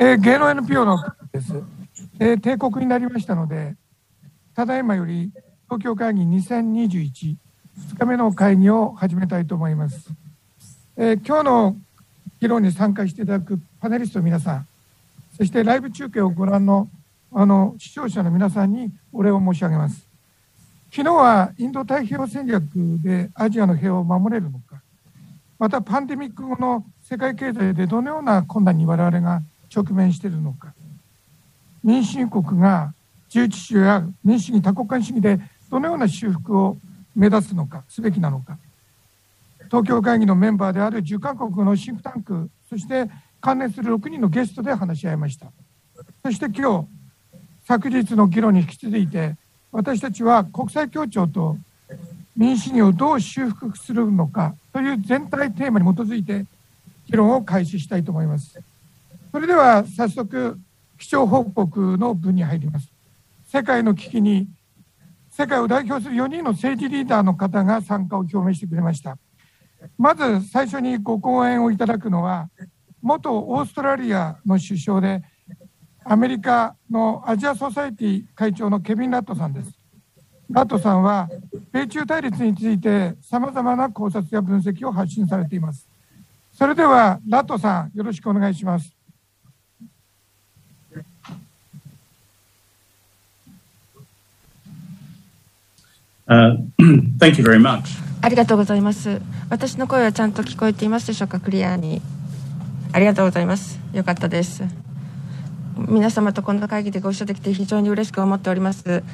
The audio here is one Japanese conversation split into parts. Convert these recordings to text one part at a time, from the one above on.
えー、芸能 NPO のです、えー、帝国になりましたので、ただいまより東京会議2021、2日目の会議を始めたいと思います。えー、今日の議論に参加していただくパネリストの皆さん、そしてライブ中継をご覧のあの視聴者の皆さんにお礼を申し上げます。昨日はインド太平洋戦略でアジアの平和を守れるのか、またパンデミック後の世界経済でどのような困難に我々が直面しているのか、民主主義国が自由秩序や民主主義多国間主義でどのような修復を目指すのか、すべきなのか、東京会議のメンバーである10カ国のシンクタンク、そして関連する6人のゲストで話し合いました。そして今日、昨日の議論に引き続いて、私たちは国際協調と民主主義をどう修復するのかという全体テーマに基づいて議論を開始したいと思います。それでは早速、基調報告の文に入ります。世界の危機に世界を代表する4人の政治リーダーの方が参加を表明してくれました。まず最初にご講演をいただくのは、元オーストラリアの首相で、アメリカのアジアソサエティ会長のケビン・ラットさんです。ラットさんは、米中対立についてさまざまな考察や分析を発信されています。それでは、ラットさん、よろしくお願いします。Thank you very much. ありがとうございます。私の声はちゃんと聞こえていますでしょうか、クリアに。ありがとうございます。よかったです。皆様とこの会議でご一緒できて非常に嬉しく思っております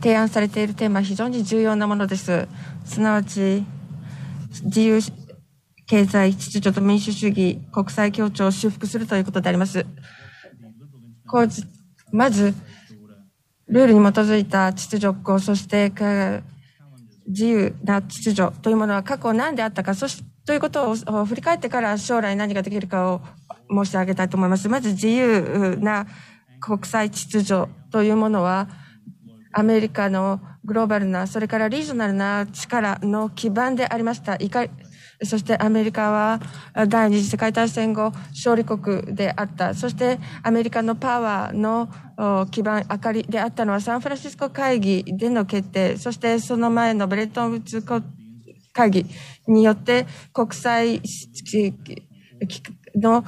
提案されているテーマは非常に重要なものですすなわち自由経済秩序と民主主義国際協調を修復するということでありますこうまずルールに基づいた秩序そして自由な秩序というものは過去何であったかそしてということを振り返ってから将来何ができるかを申し上げたいと思います。まず自由な国際秩序というものは、アメリカのグローバルな、それからリージョナルな力の基盤でありました。そしてアメリカは第二次世界大戦後勝利国であった。そしてアメリカのパワーの基盤、明かりであったのはサンフランシスコ会議での決定、そしてその前のブレットンウッズ会議によって国際の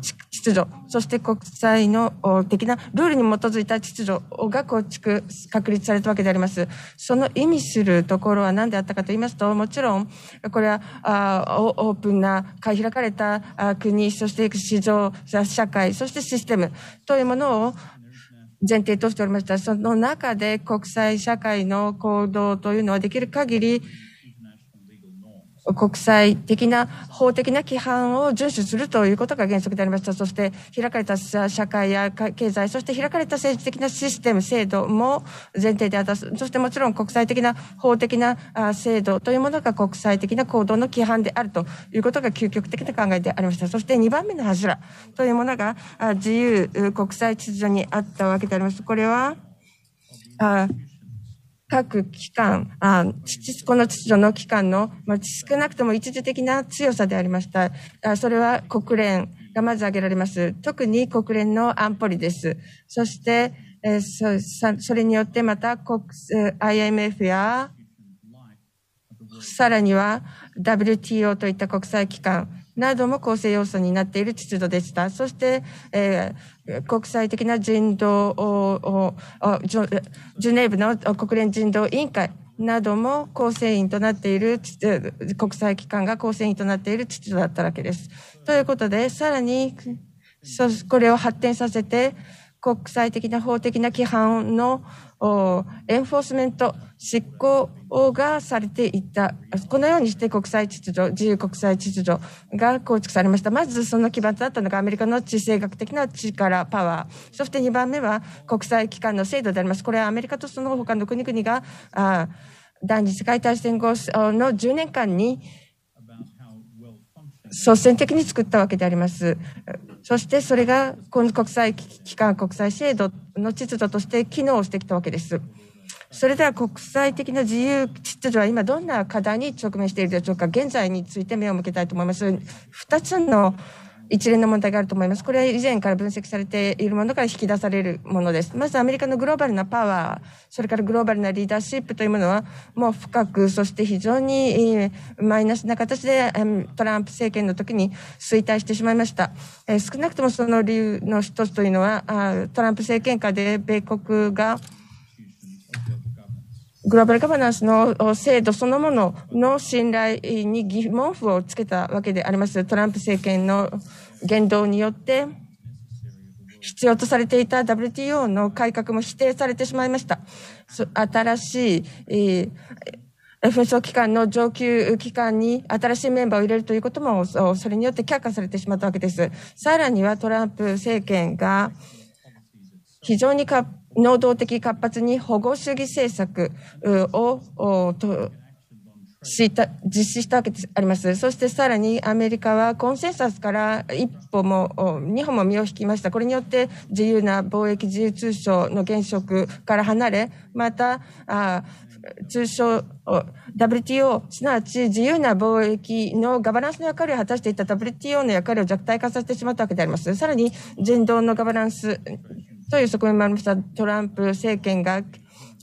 秩序、そして国際の的なルールに基づいた秩序が構築、確立されたわけであります。その意味するところは何であったかと言いますと、もちろん、これはオープンな、開かれた国、そして市場、社会、そしてシステムというものを前提としておりました。その中で国際社会の行動というのはできる限り、国際的な法的な規範を遵守するということが原則でありました。そして開かれた社会や経済、そして開かれた政治的なシステム、制度も前提であった。そしてもちろん国際的な法的な制度というものが国際的な行動の規範であるということが究極的な考えでありました。そして2番目の柱というものが自由国際秩序にあったわけであります。これは各機関、あこの秩序の機関の、まあ、少なくとも一時的な強さでありました。あそれは国連がまず挙げられます。特に国連の安保理です。そして、えー、そそれによってまた国 IMF やさらには WTO といった国際機関なども構成要素になっている秩序でした。そして、えー、国際的な人道をジュネーブの国連人道委員会なども構成員となっている国際機関が構成員となっている秩序だったわけです。ということで、さらにこれを発展させて国際的な法的な規範のエンフォースメント、執行がされていた。このようにして国際秩序、自由国際秩序が構築されました。まずその基盤となったのがアメリカの地政学的な力、パワー。そして2番目は国際機関の制度であります。これはアメリカとその他の国々が、あ第二次世界大戦後の10年間に率先的に作ったわけであります。そしてそれが国際機関、国際制度の秩序として機能してきたわけです。それでは国際的な自由秩序は今どんな課題に直面しているでしょうか現在について目を向けたいと思います。2つの一連の問題があると思います。これは以前から分析されているものから引き出されるものです。まずアメリカのグローバルなパワー、それからグローバルなリーダーシップというものは、もう深く、そして非常にマイナスな形でトランプ政権の時に衰退してしまいました。少なくともその理由の一つというのは、トランプ政権下で米国がグローバルガバナンスの制度そのものの信頼に疑問符をつけたわけであります。トランプ政権の言動によって、必要とされていた WTO の改革も否定されてしまいました。新しい、え、紛争機関の上級機関に新しいメンバーを入れるということも、それによって却下されてしまったわけです。さらにはトランプ政権が非常に能動的活発に保護主義政策を実施したわけであります。そしてさらにアメリカはコンセンサスから一歩も二歩も身を引きました。これによって自由な貿易自由通商の原則から離れ、また、あ通称 WTO、すなわち自由な貿易のガバナンスの役割を果たしていた WTO の役割を弱体化させてしまったわけであります。さらに人道のガバナンスという側面もありましたトランプ政権が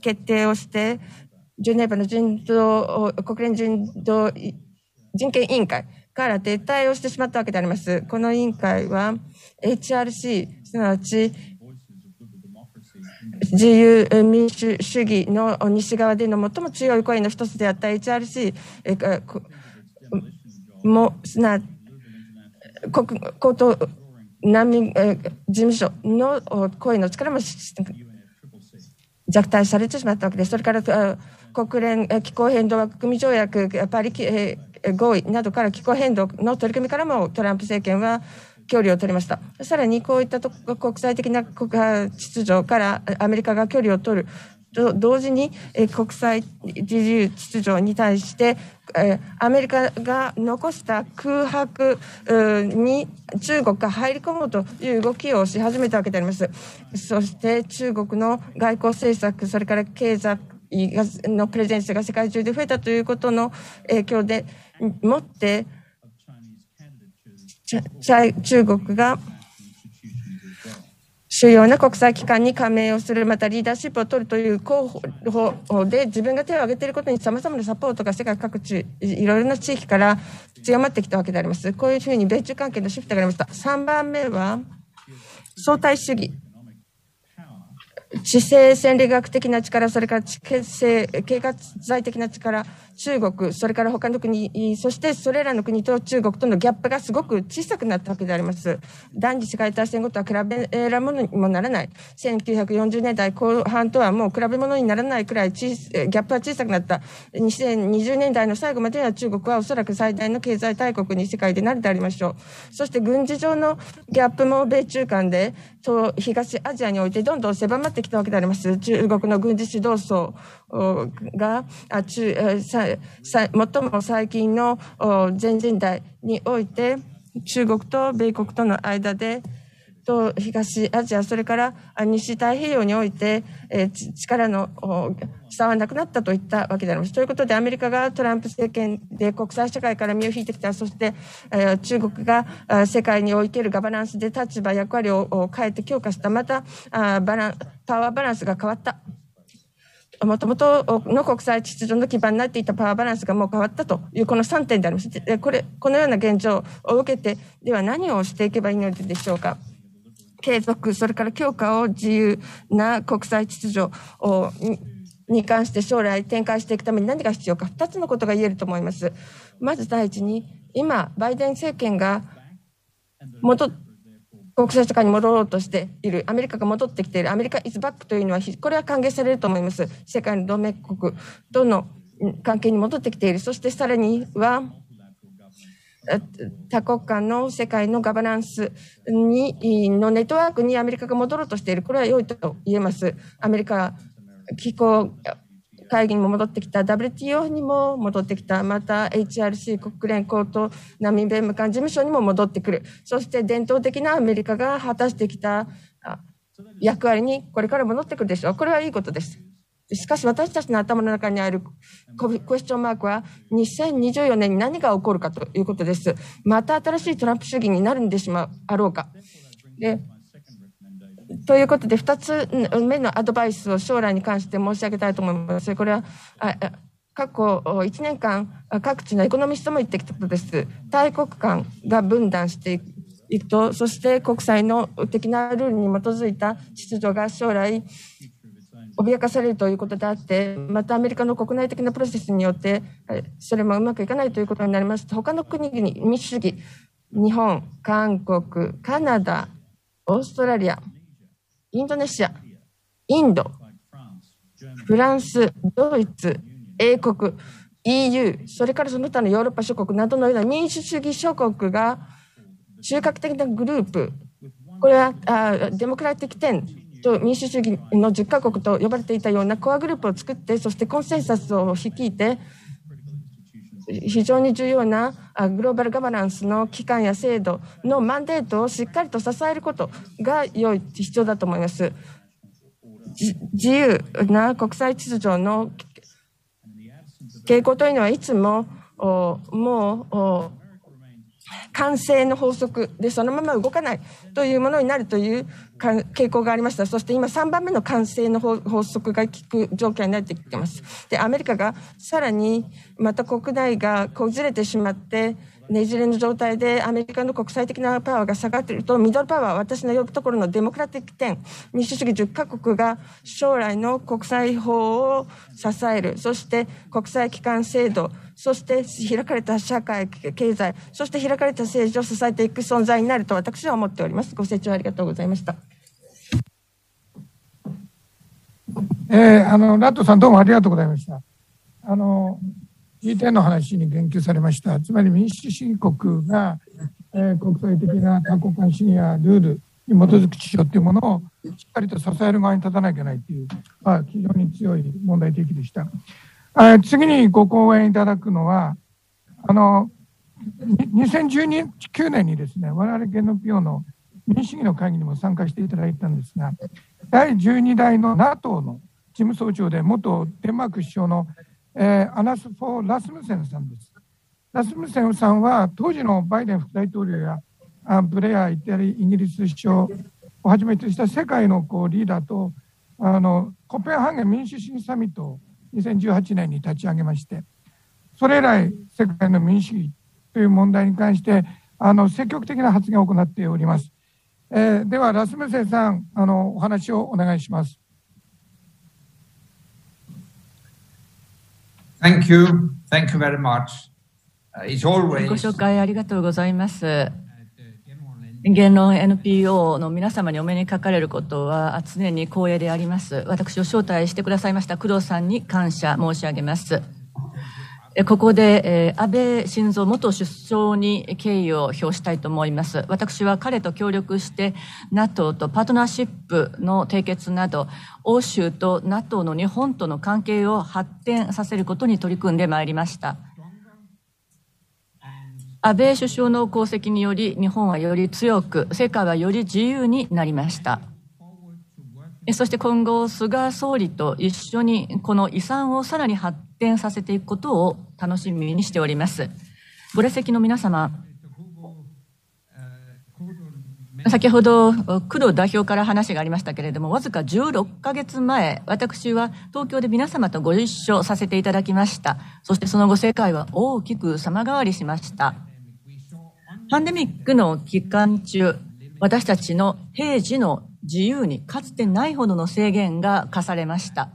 決定をして、ジュネーバの人道、国連人道人権委員会から撤退をしてしまったわけであります。この委員会は HRC、すなわち自由民主主義の西側での最も強い声の一つであった HRC も、すな国、高等難民、え事務所の声の力も弱体されてしまったわけです。それから国連気候変動枠組条約、パリ合意などから気候変動の取り組みからもトランプ政権は距離を取りました。さらにこういった国際的な秩序からアメリカが距離を取ると同時に国際自由秩序に対してアメリカが残した空白に中国が入り込もうという動きをし始めたわけであります。そして中国の外交政策、それから経済のプレゼンスが世界中で増えたということの影響でもって中国が主要な国際機関に加盟をする、またリーダーシップを取るという候補で自分が手を挙げていることに様々なサポートが世界各地、いろいろな地域から強まってきたわけであります。こういうふうに米中関係のシフトがありました。3番目は、相対主義。地政戦理学的な力、それから地政経済的な力、中国、それから他の国、そしてそれらの国と中国とのギャップがすごく小さくなったわけであります。第二次世界大戦後とは比べらものにもならない。1940年代後半とはもう比べ物にならないくらいギャップは小さくなった。2020年代の最後までは中国はおそらく最大の経済大国に世界でなるでありましょう。そして軍事上のギャップも米中間で、東アジアにおいてどんどん狭まってきたわけであります。中国の軍事指導層が、中、最も最近の全人代において、中国と米国との間で、と東アジア、それから西太平洋において、え力の差はなくなったといったわけであります。ということで、アメリカがトランプ政権で国際社会から身を引いてきた、そして、え中国が世界におけるガバナンスで立場、役割を変えて強化した、またあバランパワーバランスが変わった。もともとの国際秩序の基盤になっていたパワーバランスがもう変わったというこの3点であります。これ、このような現状を受けて、では何をしていけばいいのでしょうか。継続、それから強化を自由な国際秩序をに関して将来展開していくために何が必要か、2つのことが言えると思います。まず第一に、今、バイデン政権が元国際社会に戻ろうとしている、アメリカが戻ってきている、アメリカイズバックというのは、これは歓迎されると思います。世界の同盟国との関係に戻ってきている。そしてさらには、多国間の世界のガバナンスに、のネットワークにアメリカが戻ろうとしている。これは良いと言えます。アメリカ気候会議にも戻ってきた、WTO にも戻ってきた、また HRC 国連高等難民弁務官事務所にも戻ってくる。そして伝統的なアメリカが果たしてきた役割にこれから戻ってくるでしょう。これはいいことです。しかし私たちの頭の中にあるクエスチョンマークは2024年に何が起こるかということです。また新しいトランプ主義になるんでしまう、あろうか。でということで、2つ目のアドバイスを将来に関して申し上げたいと思います。これは過去1年間、各地のエコノミストも言ってきたことです。大国間が分断していくと、そして国際の的なルールに基づいた秩序が将来、脅かされるということであって、またアメリカの国内的なプロセスによって、それもうまくいかないということになりますと、他の国々、民主主義、日本、韓国、カナダ、オーストラリア、インドネシア、インド、フランス、ドイツ、英国、EU、それからその他のヨーロッパ諸国などのような民主主義諸国が中核的なグループ、これはあデモクラティック10と民主主義の10カ国と呼ばれていたようなコアグループを作って、そしてコンセンサスを率いて、非常に重要なグローバルガバナンスの機関や制度のマンデートをしっかりと支えることが良い必要だと思います。自由な国際秩序の傾向というのはいつももう完成の法則でそのまま動かないというものになるという傾向がありました。そして今3番目の完成の法則が効く状況になってきています。で、アメリカがさらにまた国内がこじれてしまって、ねじれの状態でアメリカの国際的なパワーが下がっていると、ミドルパワー、私の呼ぶところのデモクラティック点、民主主義10カ国が将来の国際法を支える、そして国際機関制度、そして開かれた社会、経済、そして開かれた政治を支えていく存在になると私は思っております。ご清聴ありがとうございました。えー、あの、ラットさんどうもありがとうございました。あの、G10 の話に言及されました。つまり民主主義国が、えー、国際的な多国間主義やルールに基づく秩序というものをしっかりと支える側に立たなきゃいけないという、まあ、非常に強い問題提起でした。あ次にご講演いただくのは、あの、2019年にですね、我々 NPO の民主主義の会議にも参加していただいたんですが、第12代の NATO の事務総長で元デンマーク首相の、えー、アナス・フォー・ラスムセンさんです。ラスムセンさんは当時のバイデン副大統領やあブレア・イタリアイギリス首相をはじめとした世界のこうリーダーとあのコペンハーゲン民主主義サミットを2018年に立ち上げまして、それ以来、世界の民主主義という問題に関して、あの積極的な発言を行っております。えー、では、ラスムセンさん、あのお話をお願いします。Thank you. Thank you very much. It's always... ご紹介ありがとうございます。言論 NPO の皆様にお目にかかれることは常に光栄であります。私を招待してくださいました工藤さんに感謝申し上げます。ここで、安倍晋三元首相に敬意を表したいと思います。私は彼と協力して NATO とパートナーシップの締結など、欧州と NATO の日本との関係を発展させることに取り組んでまいりました。安倍首相の功績により日本はより強く世界はより自由になりましたそして今後菅総理と一緒にこの遺産をさらに発展させていくことを楽しみにしております。ご列席の皆様先ほど工藤代表から話がありましたけれどもわずか16ヶ月前私は東京で皆様とご一緒させていただきました。そしてその後世界は大きく様変わりしました。パンデミックの期間中、私たちの平時の自由にかつてないほどの制限が課されました。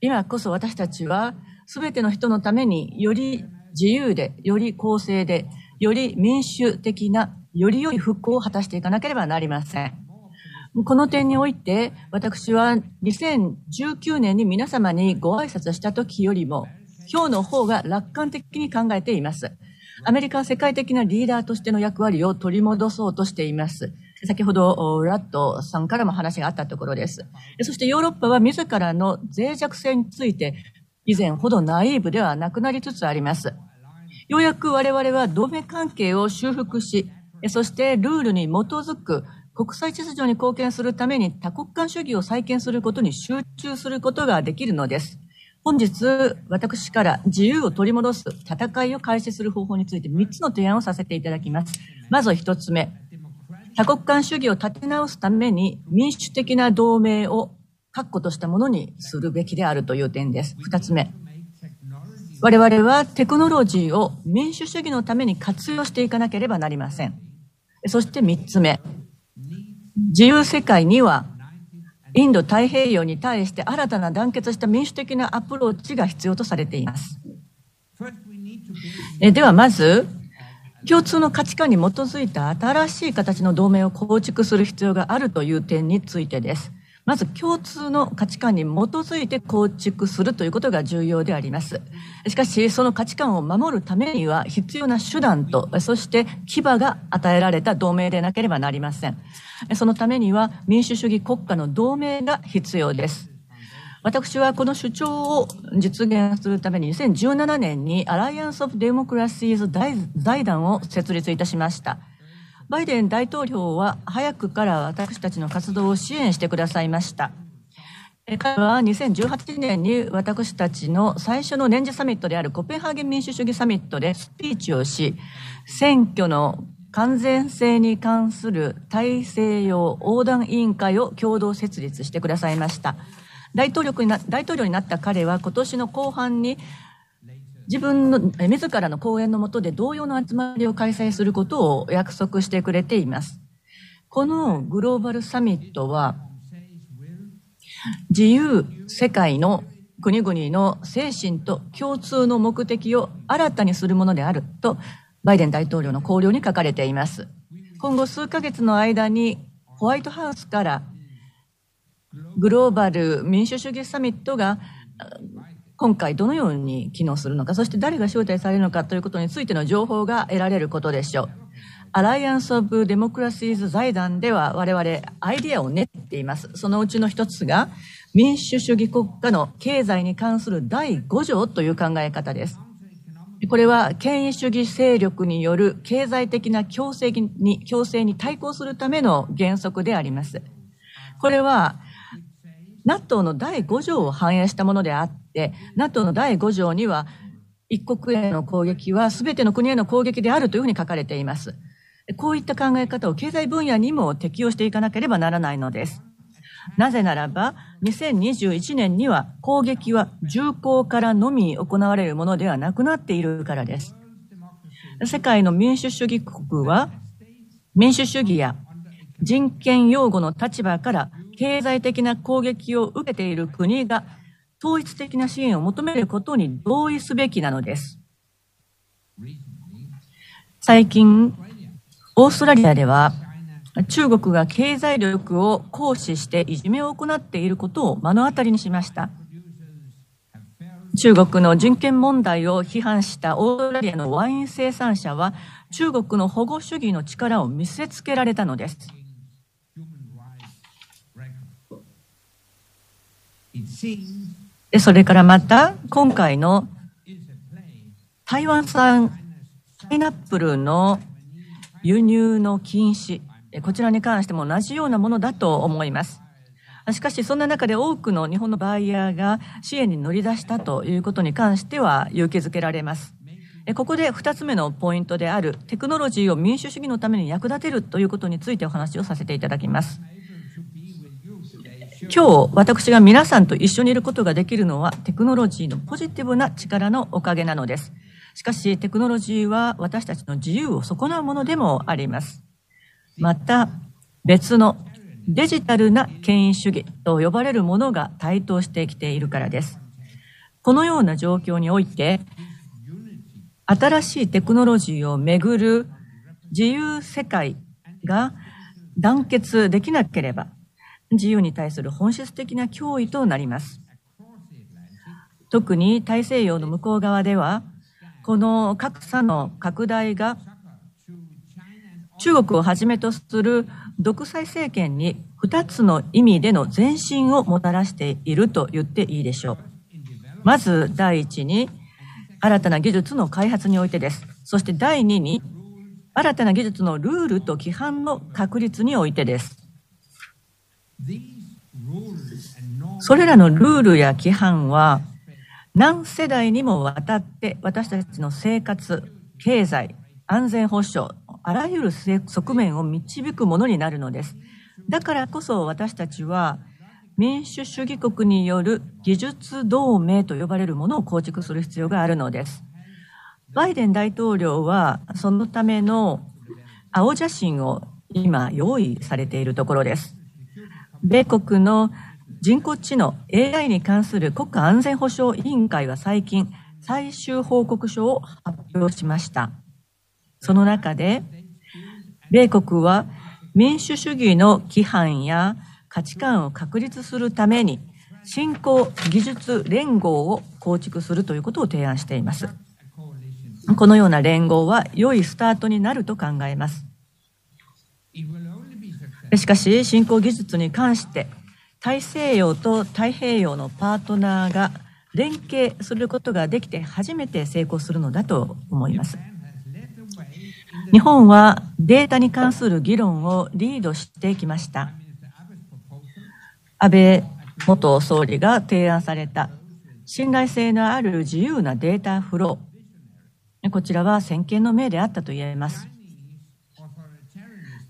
今こそ私たちは全ての人のためにより自由で、より公正で、より民主的な、より良い復興を果たしていかなければなりません。この点において、私は2019年に皆様にご挨拶した時よりも、今日の方が楽観的に考えています。アメリカは世界的なリーダーとしての役割を取り戻そうとしています。先ほど、ラットさんからも話があったところです。そしてヨーロッパは自らの脆弱性について、以前ほどナイーブではなくなりつつあります。ようやく我々は同盟関係を修復し、そしてルールに基づく国際秩序に貢献するために多国間主義を再建することに集中することができるのです。本日、私から自由を取り戻す戦いを開始する方法について3つの提案をさせていただきます。まず1つ目。多国間主義を立て直すために民主的な同盟を確固としたものにするべきであるという点です。2つ目。我々はテクノロジーを民主主義のために活用していかなければなりません。そして3つ目。自由世界にはインド太平洋に対して新たな団結した民主的なアプローチが必要とされています。えではまず、共通の価値観に基づいた新しい形の同盟を構築する必要があるという点についてです。まず共通の価値観に基づいて構築するということが重要であります。しかし、その価値観を守るためには必要な手段と、そして牙が与えられた同盟でなければなりません。そのためには民主主義国家の同盟が必要です。私はこの主張を実現するために2017年にアライアンス・オブ・デモクラシーズ財団を設立いたしました。バイデン大統領は早くから私たちの活動を支援してくださいました。彼は2018年に私たちの最初の年次サミットであるコペンハーゲン民主主義サミットでスピーチをし、選挙の完全性に関する大西洋横断委員会を共同設立してくださいました。大統領にな大統領になった彼は今年の後半に自分の自らの講演のもとで同様の集まりを開催することを約束してくれています。このグローバルサミットは自由世界の国々の精神と共通の目的を新たにするものであるとバイデン大統領の考慮に書かれています。今後数ヶ月の間にホワイトハウスからグローバル民主主義サミットが今回どのように機能するのか、そして誰が招待されるのかということについての情報が得られることでしょう。アライアンス・オブ・デモクラシーズ財団では我々アイディアを練っています。そのうちの一つが民主主義国家の経済に関する第5条という考え方です。これは権威主義勢力による経済的な強制に強制に対抗するための原則であります。これは NATO の第5条を反映したものであって、NATO の第5条には、一国への攻撃は全ての国への攻撃であるというふうに書かれています。こういった考え方を経済分野にも適用していかなければならないのです。なぜならば、2021年には攻撃は銃口からのみ行われるものではなくなっているからです。世界の民主主義国は、民主主義や人権擁護の立場から経済的な攻撃を受けている国が統一的な支援を求めることに同意すべきなのです。最近、オーストラリアでは中国が経済力を行使していじめを行っていることを目の当たりにしました。中国の人権問題を批判したオーストラリアのワイン生産者は中国の保護主義の力を見せつけられたのです。でそれからまた今回の台湾産パイナップルの輸入の禁止。こちらに関しても同じようなものだと思います。しかしそんな中で多くの日本のバイヤーが支援に乗り出したということに関しては勇気づけられます。ここで2つ目のポイントであるテクノロジーを民主主義のために役立てるということについてお話をさせていただきます。今日私が皆さんと一緒にいることができるのはテクノロジーのポジティブな力のおかげなのです。しかしテクノロジーは私たちの自由を損なうものでもあります。また別のデジタルな権威主義と呼ばれるものが台頭してきているからです。このような状況において新しいテクノロジーをめぐる自由世界が団結できなければ自由に対する本質的な脅威となります。特に大西洋の向こう側では、この格差の拡大が中国をはじめとする独裁政権に2つの意味での前進をもたらしていると言っていいでしょう。まず第一に新たな技術の開発においてです。そして第二に新たな技術のルールと規範の確立においてです。それらのルールや規範は何世代にもわたって私たちの生活、経済、安全保障、あらゆる側面を導くものになるのです。だからこそ私たちは民主主義国による技術同盟と呼ばれるものを構築する必要があるのです。バイデン大統領はそのための青写真を今用意されているところです。米国の人工知能 AI に関する国家安全保障委員会は最近最終報告書を発表しました。その中で、米国は民主主義の規範や価値観を確立するために、新興技術連合を構築するということを提案しています。このような連合は良いスタートになると考えます。しかし、新興技術に関して大西洋と太平洋のパートナーが連携することができて初めて成功するのだと思います。日本はデータに関する議論をリードしてきました。安倍元総理が提案された信頼性のある自由なデータフロー。こちらは先見の明であったと言えます。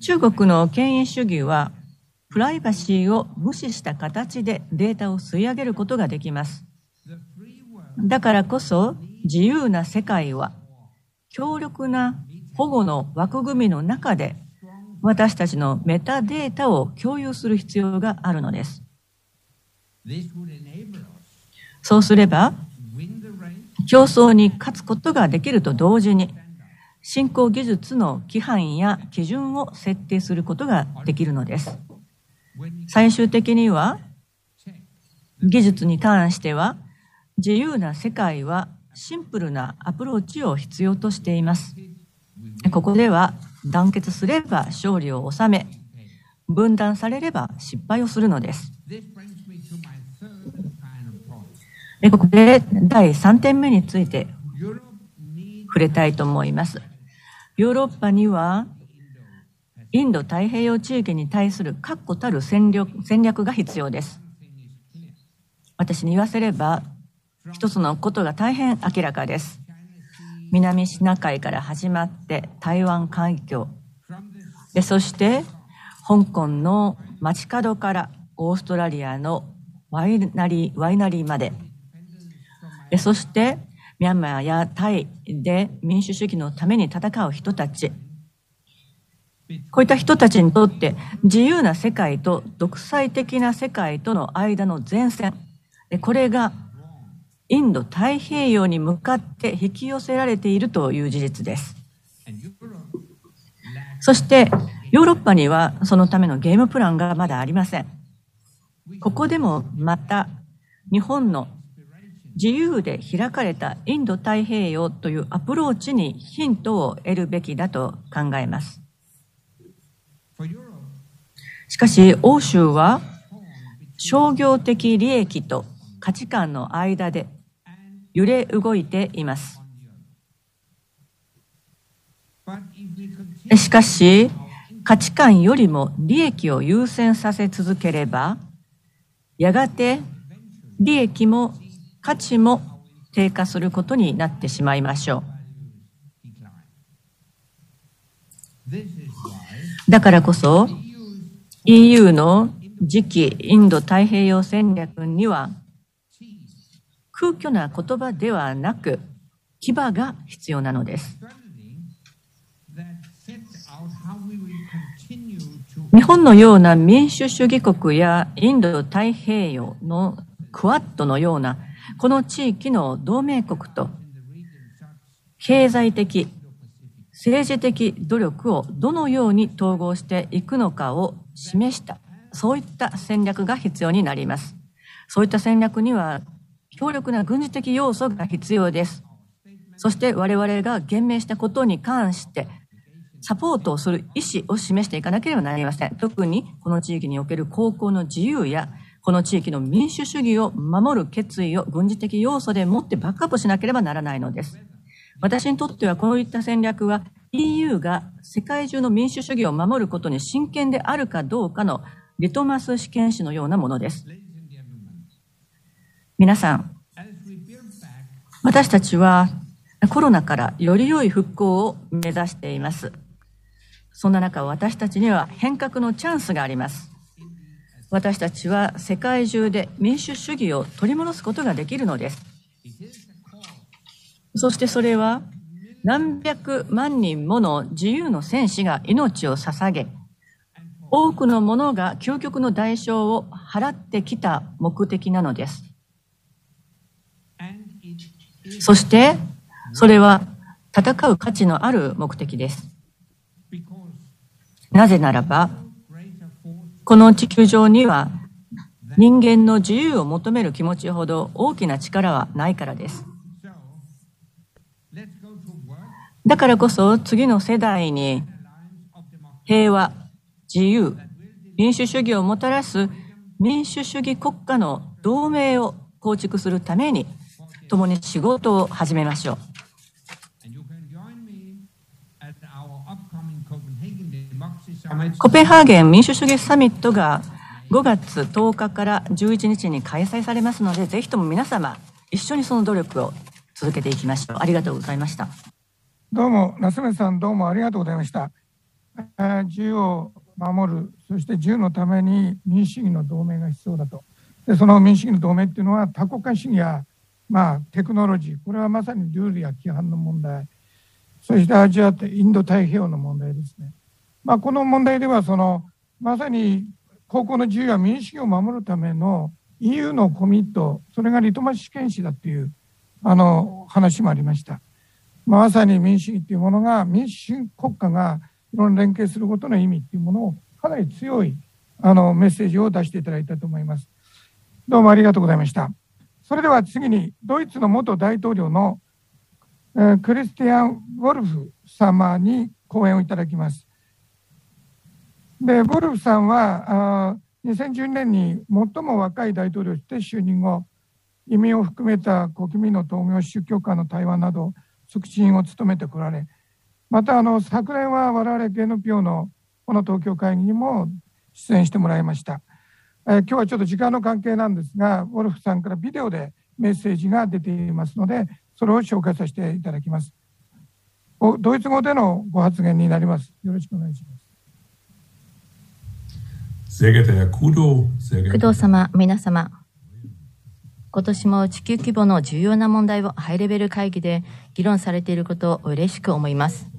中国の権威主義はプライバシーを無視した形でデータを吸い上げることができます。だからこそ自由な世界は強力な保護の枠組みの中で私たちのメタデータを共有する必要があるのです。そうすれば競争に勝つことができると同時に新興技術の規範や基準を設定することができるのです。最終的には技術に関しては自由な世界はシンプルなアプローチを必要としています。ここでは団結すれば勝利を収め、分断されれば失敗をするのです。ここで第3点目について触れたいと思います。ヨーロッパにはインド太平洋地域に対する確固たる戦略戦略が必要です。私に言わせれば、一つのことが大変明らかです。南シナ海から始まって台湾海峡、でそして香港の街角からオーストラリアのワイナリーワイナリーまで、でそしてミャンマーやタイで民主主義のために戦う人たち、こういった人たちにとって自由な世界と独裁的な世界との間の前線、これがインド太平洋に向かって引き寄せられているという事実です。そしてヨーロッパにはそのためのゲームプランがまだありません。ここでもまた日本の自由で開かれたインド太平洋というアプローチにヒントを得るべきだと考えます。しかし、欧州は商業的利益と価値観の間で揺れ動いています。しかし、価値観よりも利益を優先させ続ければ、やがて利益も価値も低下することになってしまいましょう。だからこそ EU の次期インド太平洋戦略には空虚な言葉ではなく牙が必要なのです。日本のような民主主義国やインド太平洋のクワッドのようなこの地域の同盟国と経済的政治的努力をどのように統合していくのかを示した、そういった戦略が必要になります。そういった戦略には強力な軍事的要素が必要です。そして我々が言明したことに関してサポートをする意思を示していかなければなりません。特にこの地域における高校の自由やこの地域の民主主義を守る決意を軍事的要素でもってバックアップしなければならないのです。私にとってはこういった戦略は EU が世界中の民主主義を守ることに真剣であるかどうかのリトマス試験紙のようなものです。皆さん、私たちはコロナからより良い復興を目指しています。そんな中、私たちには変革のチャンスがあります。私たちは世界中で民主主義を取り戻すことができるのです。そしてそれは何百万人もの自由の戦士が命を捧げ、多くの者が究極の代償を払ってきた目的なのです。そして、それは戦う価値のある目的です。なぜならば、この地球上には人間の自由を求める気持ちほど大きな力はないからです。だからこそ次の世代に平和、自由、民主主義をもたらす民主主義国家の同盟を構築するために共に仕事を始めましょう。コペンハーゲン民主主義サミットが5月10日から11日に開催されますので、ぜひとも皆様、一緒にその努力を続けていきましょう。ありがとうございました。どうも、夏目さん、どうもありがとうございました。自由を守る、そして自由のために民主主義の同盟が必要だと。でその民主主義の同盟っていうのは多国間主義や、まあ、テクノロジー、これはまさにルールや規範の問題、そしてアジアってインド太平洋の問題ですね。まあ、この問題ではその、まさに高校の自由や民主主義を守るための EU のコミット、それがリトマス試験紙だっていうあの話もありました。まあ、まさに民主主義っていうものが民主主義国家がいろんな連携することの意味っていうものをかなり強いあのメッセージを出していただいたと思います。どうもありがとうございました。それでは次にドイツの元大統領の、クリスティアン・ウォルフ様に講演をいただきます。で、ウォルフさんはあ2012年に最も若い大統領として就任後、移民を含めた国民の統合宗教間の対話など促進を務めてこられまたあの昨年は我々ゲノピオのこの東京会議にも出演してもらいました、えー、今日はちょっと時間の関係なんですがウォルフさんからビデオでメッセージが出ていますのでそれを紹介させていただきます。ドイツ語でのご発言になります。よろしくお願いします。工藤様皆様今年も地球規模の重要な問題をハイレベル会議で議論されていることを嬉しく思います。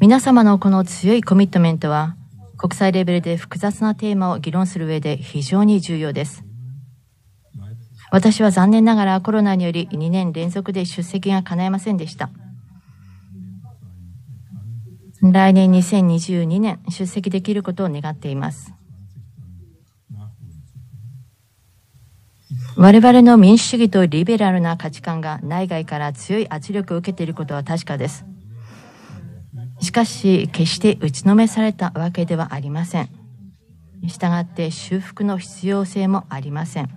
皆様のこの強いコミットメントは国際レベルで複雑なテーマを議論する上で非常に重要です。私は残念ながらコロナにより2年連続で出席が叶いませんでした。来年2022年出席できることを願っています。我々の民主主義とリベラルな価値観が内外から強い圧力を受けていることは確かです。しかし、決して打ちのめされたわけではありません。したがって修復の必要性もありません。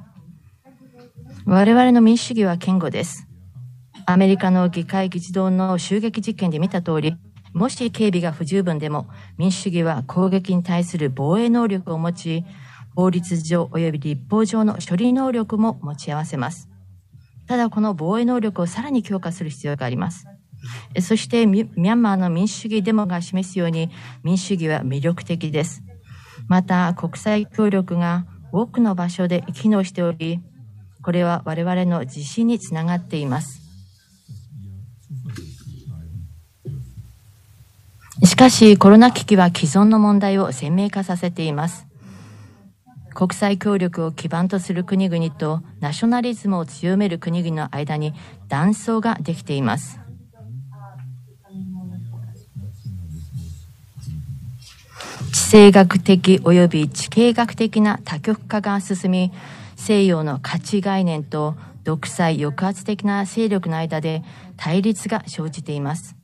我々の民主主義は堅固です。アメリカの議会議事堂の襲撃実験で見た通り、もし警備が不十分でも民主主義は攻撃に対する防衛能力を持ち、法律上及び立法上の処理能力も持ち合わせます。ただ、この防衛能力をさらに強化する必要があります。そしてミャンマーの民主主義デモが示すように民主主義は魅力的です。また国際協力が多くの場所で機能しており、これは我々の自信につながっています。かしコロナ危機は既存の問題を鮮明化させています。国際協力を基盤とする国々とナショナリズムを強める国々の間に断層ができています。地政学的及び地形学的な多極化が進み、西洋の価値概念と独裁抑圧的な勢力の間で対立が生じています。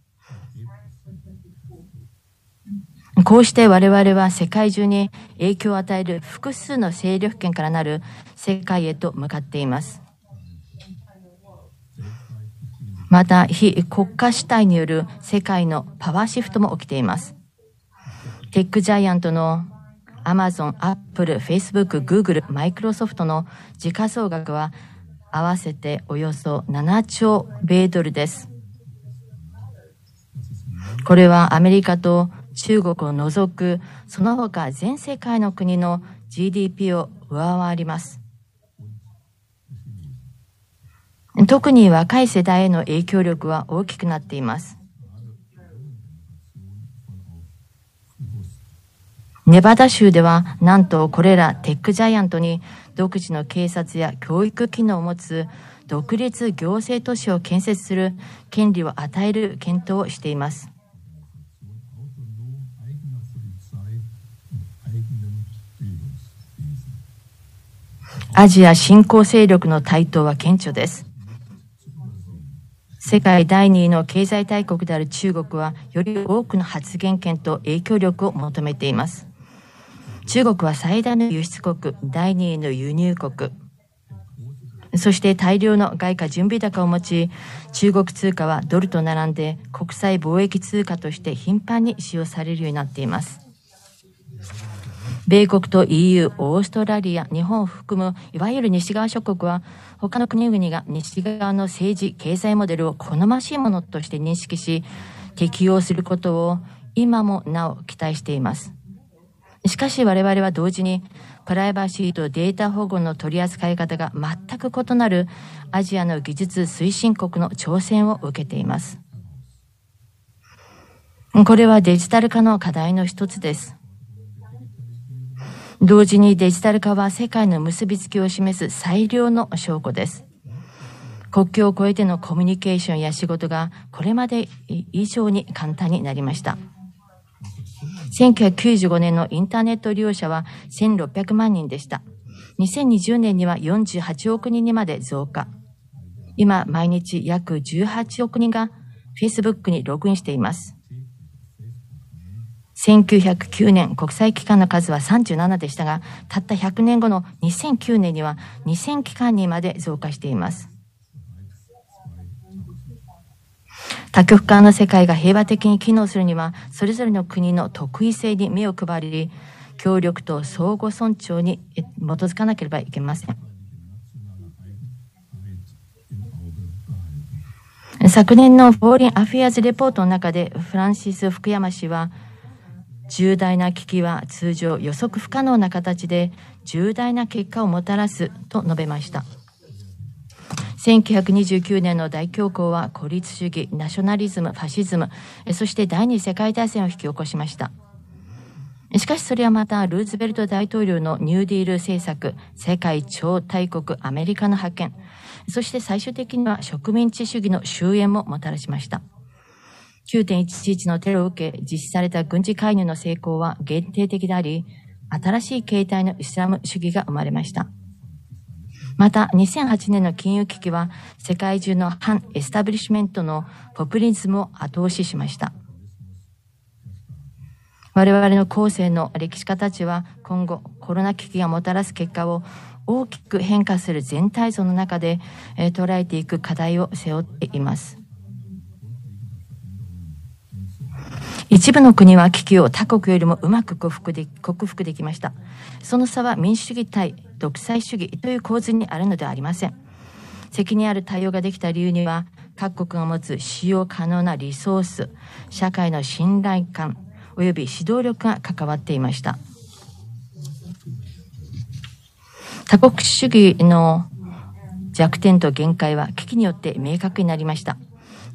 こうして我々は世界中に影響を与える複数の勢力圏からなる世界へと向かっています。また、非国家主体による世界のパワーシフトも起きています。テックジャイアントのアマゾン、アップル、フェイスブック、グーグル、マイクロソフトの時価総額は合わせておよそ7兆米ドルです。これはアメリカと中国を除くその他全世界の国の GDP を上回ります。特に若い世代への影響力は大きくなっています。ネバダ州では、なんとこれらテックジャイアントに独自の警察や教育機能を持つ独立行政都市を建設する権利を与える検討をしています。アジア新興勢力の台頭は顕著です。世界第2位の経済大国である中国は、より多くの発言権と影響力を求めています。中国は最大の輸出国、第2位の輸入国。そして大量の外貨準備高を持ち、中国通貨はドルと並んで国際貿易通貨として頻繁に使用されるようになっています。米国と EU、オーストラリア、日本を含むいわゆる西側諸国は他の国々が西側の政治、経済モデルを好ましいものとして認識し適用することを今もなお期待しています。しかし我々は同時にプライバシーとデータ保護の取り扱い方が全く異なるアジアの技術推進国の挑戦を受けています。これはデジタル化の課題の一つです。同時にデジタル化は世界の結びつきを示す最良の証拠です。国境を越えてのコミュニケーションや仕事がこれまで以上に簡単になりました。1995年のインターネット利用者は1600万人でした。2020年には48億人にまで増加。今、毎日約18億人が Facebook にログインしています。1909年、国際機関の数は37でしたが、たった100年後の2009年には2000機関にまで増加しています。多極化の世界が平和的に機能するには、それぞれの国の特異性に目を配り、協力と相互尊重に基づかなければいけません。昨年のフォーリン・アフェアーズ・レポートの中でフランシス・福山氏は重大な危機は通常予測不可能な形で重大な結果をもたらすと述べました。1929年の大恐慌は孤立主義、ナショナリズム、ファシズム、そして第二次世界大戦を引き起こしました。しかしそれはまたルーズベルト大統領のニューディール政策、世界超大国アメリカの覇権、そして最終的には植民地主義の終焉ももたらしました。9.11のテロを受け実施された軍事介入の成功は限定的であり、新しい形態のイスラム主義が生まれました。また、2008年の金融危機は、世界中の反エスタブリッシュメントのポピュリズムを後押ししました。我々の後世の歴史家たちは、今後、コロナ危機がもたらす結果を大きく変化する全体像の中で、え、捉えていく課題を背負っています。一部の国は危機を他国よりもうまく克服で克服できました。その差は民主主義対独裁主義という構図にあるのではありません。責任ある対応ができた理由には、各国が持つ使用可能なリソース、社会の信頼感、及び指導力が関わっていました。多国主義の弱点と限界は危機によって明確になりました。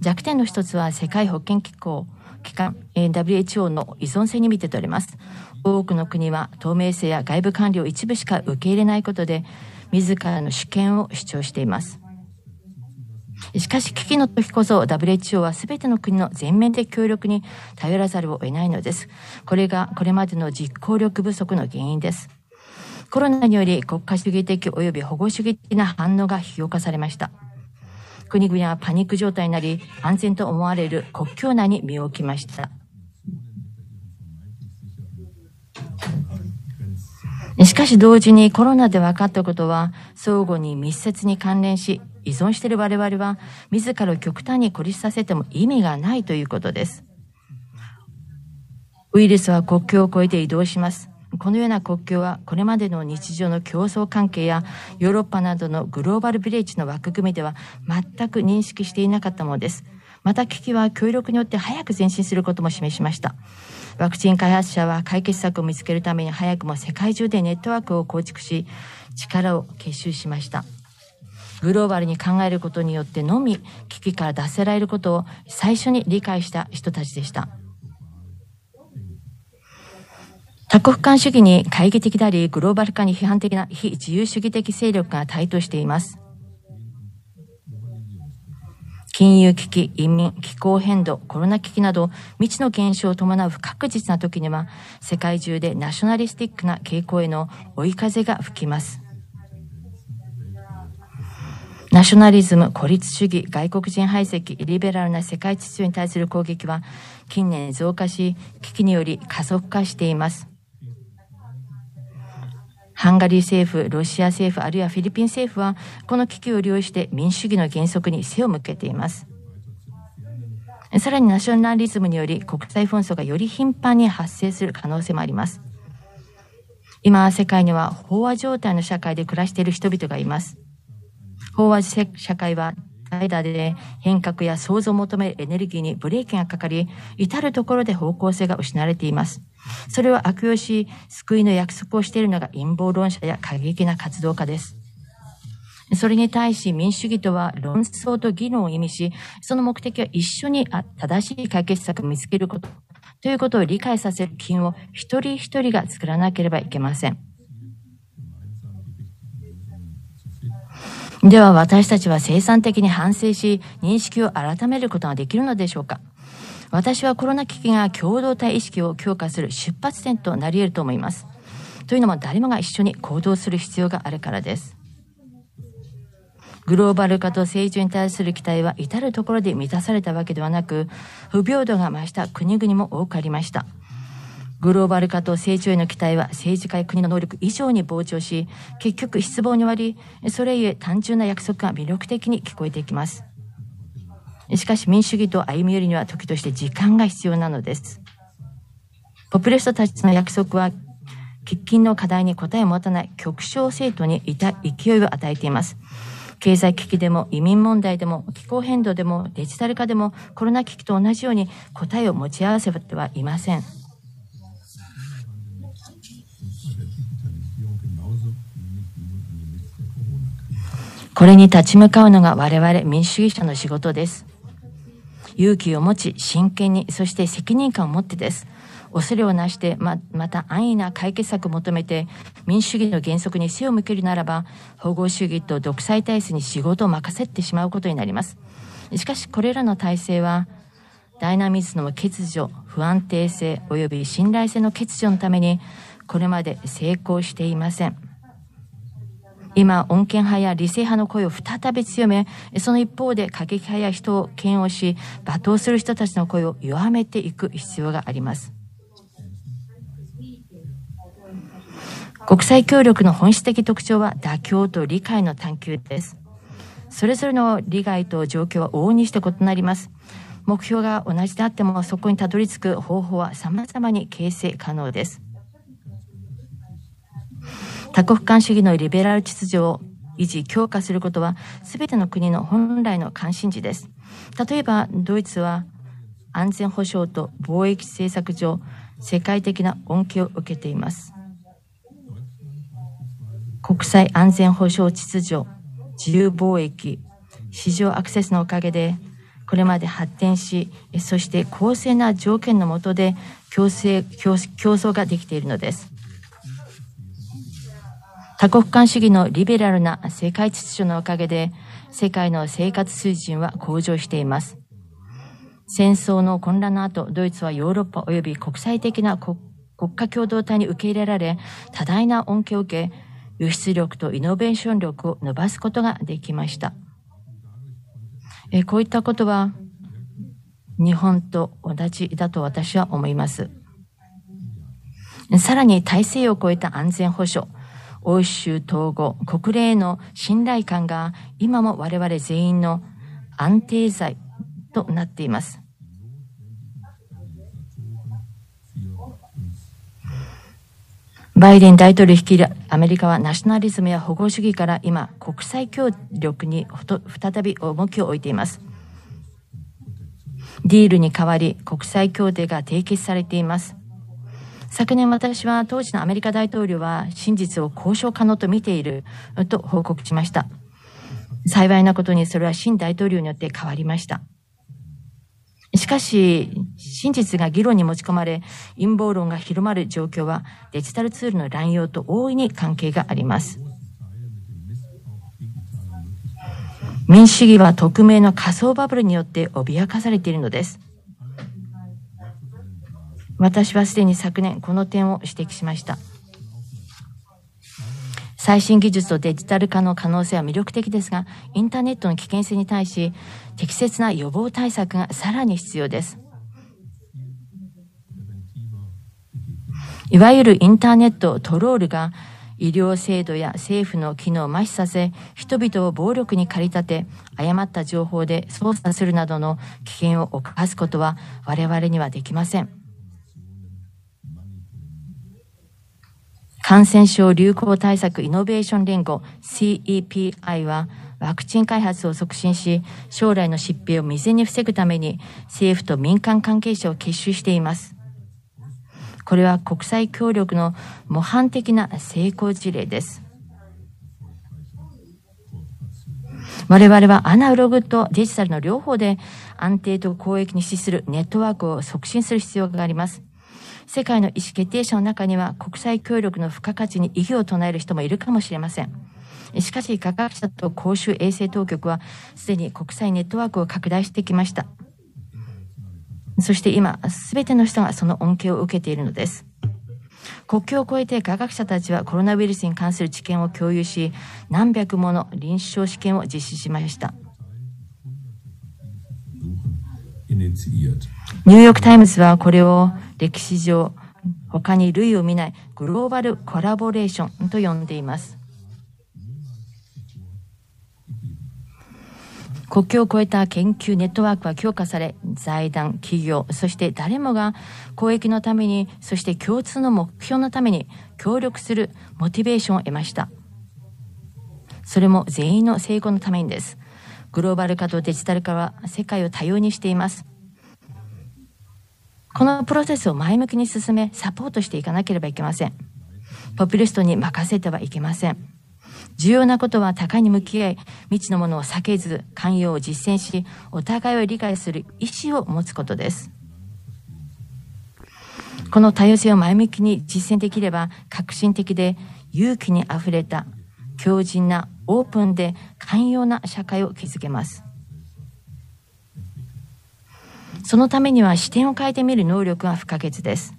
弱点の一つは世界保健機構、機関、WHO の依存性に見て取れます。多くの国は透明性や外部管理を一部しか受け入れないことで、自らの主権を主張しています。しかし危機の時こそ WHO は全ての国の全面的協力に頼らざるを得ないのです。これがこれまでの実行力不足の原因です。コロナにより国家主義的及び保護主義的な反応が評価されました。国々はパニック状態になり、安全と思われる国境内に身を置きました。しかし同時にコロナで分かったことは相互に密接に関連し依存している我々は自らを極端に孤立させても意味がないということです。ウイルスは国境を越えて移動します。このような国境はこれまでの日常の競争関係やヨーロッパなどのグローバルビレッジの枠組みでは全く認識していなかったものです。また危機は協力によって早く前進することも示しました。ワクチン開発者は解決策を見つけるために早くも世界中でネットワークを構築し、力を結集しました。グローバルに考えることによってのみ危機から脱せられることを最初に理解した人たちでした。多国間主義に懐疑的であり、グローバル化に批判的な非自由主義的勢力が台頭しています。金融危機、移民、気候変動、コロナ危機など未知の現象を伴う不確実な時には世界中でナショナリスティックな傾向への追い風が吹きます。ナショナリズム、孤立主義、外国人排斥、リベラルな世界秩序に対する攻撃は近年増加し、危機により加速化しています。ハンガリー政府、ロシア政府、あるいはフィリピン政府は、この危機を利用して民主主義の原則に背を向けています。さらにナショナリズムにより国際紛争がより頻繁に発生する可能性もあります。今、世界には飽和状態の社会で暮らしている人々がいます。飽和社会は間で変革や創造を求めるエネルギーにブレーキがかかり、至るところで方向性が失われています。それを悪用し、救いの約束をしているのが陰謀論者や過激な活動家です。それに対し民主主義とは論争と議論を意味し、その目的は一緒に正しい解決策を見つけることということを理解させる機運を一人一人が作らなければいけません。では私たちは生産的に反省し、認識を改めることができるのでしょうか私はコロナ危機が共同体意識を強化する出発点となり得ると思います。というのも誰もが一緒に行動する必要があるからです。グローバル化と成長に対する期待は至るところで満たされたわけではなく、不平等が増した国々も多くありました。グローバル化と成長への期待は政治家や国の能力以上に膨張し、結局失望に終わり、それゆえ単純な約束が魅力的に聞こえていきます。しかし民主主義と歩み寄りには時として時間が必要なのです。ポピュリストたちの約束は、喫緊の課題に答えを持たない極小政党にいた勢いを与えています。経済危機でも移民問題でも気候変動でもデジタル化でもコロナ危機と同じように答えを持ち合わせてはいません。これに立ち向かうのが我々民主主義者の仕事です。勇気を持ち、真剣に、そして責任感を持ってです。恐れをなして、ま、また安易な解決策を求めて、民主主義の原則に背を向けるならば、保護主義と独裁体制に仕事を任せてしまうことになります。しかし、これらの体制は、ダイナミズムの欠如、不安定性及び信頼性の欠如のために、これまで成功していません。今、穏健派や理性派の声を再び強め、その一方で過激派や人を嫌悪し、罵倒する人たちの声を弱めていく必要があります。国際協力の本質的特徴は妥協と理解の探求です。それぞれの利害と状況は往々にして異なります。目標が同じであってもそこにたどり着く方法は様々に形成可能です。多国間主義のリベラル秩序を維持、強化することは、すべての国の本来の関心事です。例えば、ドイツは安全保障と貿易政策上、世界的な恩恵を受けています。国際安全保障秩序、自由貿易、市場アクセスのおかげで、これまで発展し、そして公正な条件の下で共生競争ができているのです。多国間主義のリベラルな世界秩序のおかげで、世界の生活水準は向上しています。戦争の混乱の後、ドイツはヨーロッパ及び国際的な国家共同体に受け入れられ、多大な恩恵を受け、輸出力とイノベーション力を伸ばすことができました。えこういったことは、日本と同じだと私は思います。さらに体制を超えた安全保障、欧州統合、国連への信頼感が今も我々全員の安定剤となっています。バイデン大統領率いるアメリカはナショナリズムや保護主義から今国際協力に再び重きを置いています。ディールに代わり国際協定が締結されています。昨年私は当時のアメリカ大統領は真実を交渉可能と見ていると報告しました。幸いなことにそれは新大統領によって変わりました。しかし、真実が議論に持ち込まれ、陰謀論が広まる状況はデジタルツールの乱用と大いに関係があります。民主主義は匿名の仮想バブルによって脅かされているのです。私はすでに昨年この点を指摘しました。最新技術とデジタル化の可能性は魅力的ですが、インターネットの危険性に対し、適切な予防対策がさらに必要です。いわゆるインターネットトロールが医療制度や政府の機能を麻痺させ、人々を暴力に駆り立て、誤った情報で操作するなどの危険を犯すことは我々にはできません。感染症流行対策イノベーション連合 CEPI はワクチン開発を促進し、将来の疾病を未然に防ぐために政府と民間関係者を結集しています。これは国際協力の模範的な成功事例です。我々はアナログとデジタルの両方で安定と公益に資するネットワークを促進する必要があります。世界の意思決定者の中には国際協力の付加価値に異議を唱える人もいるかもしれません。しかし、科学者と公衆衛生当局はすでに国際ネットワークを拡大してきました。そして今、すべての人がその恩恵を受けているのです。国境を越えて科学者たちはコロナウイルスに関する知見を共有し、何百もの臨床試験を実施しました。ニューヨーク・タイムズはこれを歴史上、他に類を見ないグローバルコラボレーションと呼んでいます。国境を越えた研究ネットワークは強化され、財団、企業、そして誰もが公益のために、そして共通の目標のために協力するモチベーションを得ました。それも全員の成功のためにです。グローバル化とデジタル化は世界を多様にしています。このプロセスを前向きに進め、サポートしていかなければいけません。ポピュリストに任せてはいけません。重要なことは互いに向き合い、未知のものを避けず、寛容を実践し、お互いを理解する意思を持つことです。この多様性を前向きに実践できれば、革新的で勇気にあふれた、強靭な、オープンで寛容な社会を築けます。そのためには視点を変えてみる能力が不可欠です。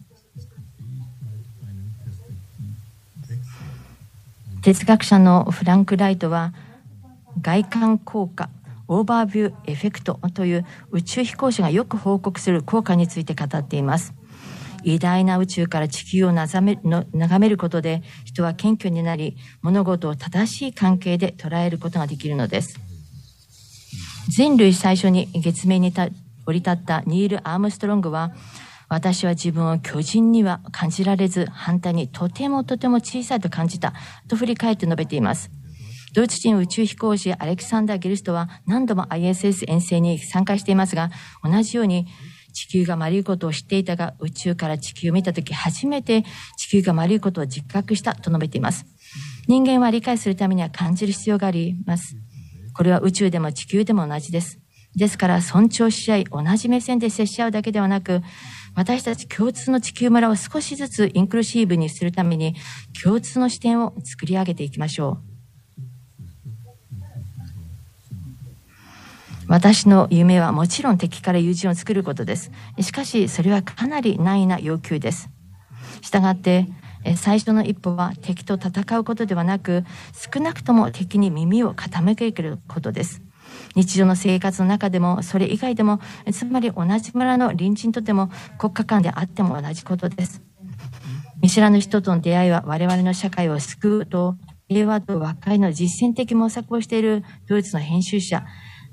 哲学者のフランク・ホワイトは概観効果 overview effect という宇宙飛行士がよく報告する効果について語っています偉大な宇宙から地球を眺めの眺めることで人は謙虚になり物事を正しい関係で捉えることができるのです人類最初に月面に降り立ったニール・アームストロングは私は自分を巨人には感じられず、反対にとてもとても小さいと感じた、と振り返って述べています。ドイツ人宇宙飛行士アレクサンダー・ゲルストは何度も ISS 遠征に参加していますが、同じように地球が丸いことを知っていたが、宇宙から地球を見たとき初めて地球が丸いことを実覚したと述べています。人間は理解するためには感じる必要があります。これは宇宙でも地球でも同じです。ですから尊重し合い、同じ目線で接し合うだけではなく、私たち共通の地球村を少しずつインクルーシブにするために共通の視点を作り上げていきましょう。私の夢はもちろん敵から友人を作ることです。しかし、それはかなり難易な要求です。したがって、最初の一歩は敵と戦うことではなく、少なくとも敵に耳を傾けることです。日常の生活の中でもそれ以外でもつまり同じ村の隣人とでも国家間であっても同じことです見知らぬ人との出会いは我々の社会を救うと、平和と和解の実践的模索をしているドイツの編集者、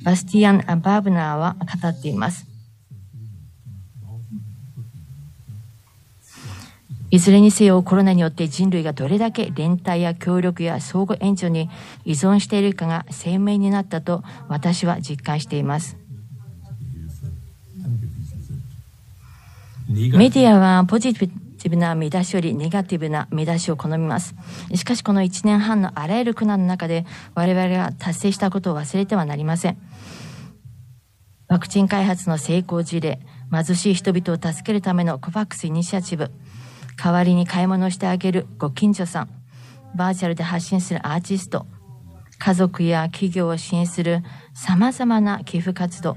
バスティアン・バーブナーは語っています。いずれにせよコロナによって人類がどれだけ連帯や協力や相互援助に依存しているかが鮮明になったと私は実感しています。メディアはポジティブな見出しよりネガティブな見出しを好みます。しかしこの1年半のあらゆる苦難の中で我々が達成したことを忘れてはなりません。ワクチン開発の成功事例、貧しい人々を助けるためのコバックスイニシアチブ、代わりに買い物してあげるご近所さん、バーチャルで発信するアーティスト、家族や企業を支援する様々な寄付活動、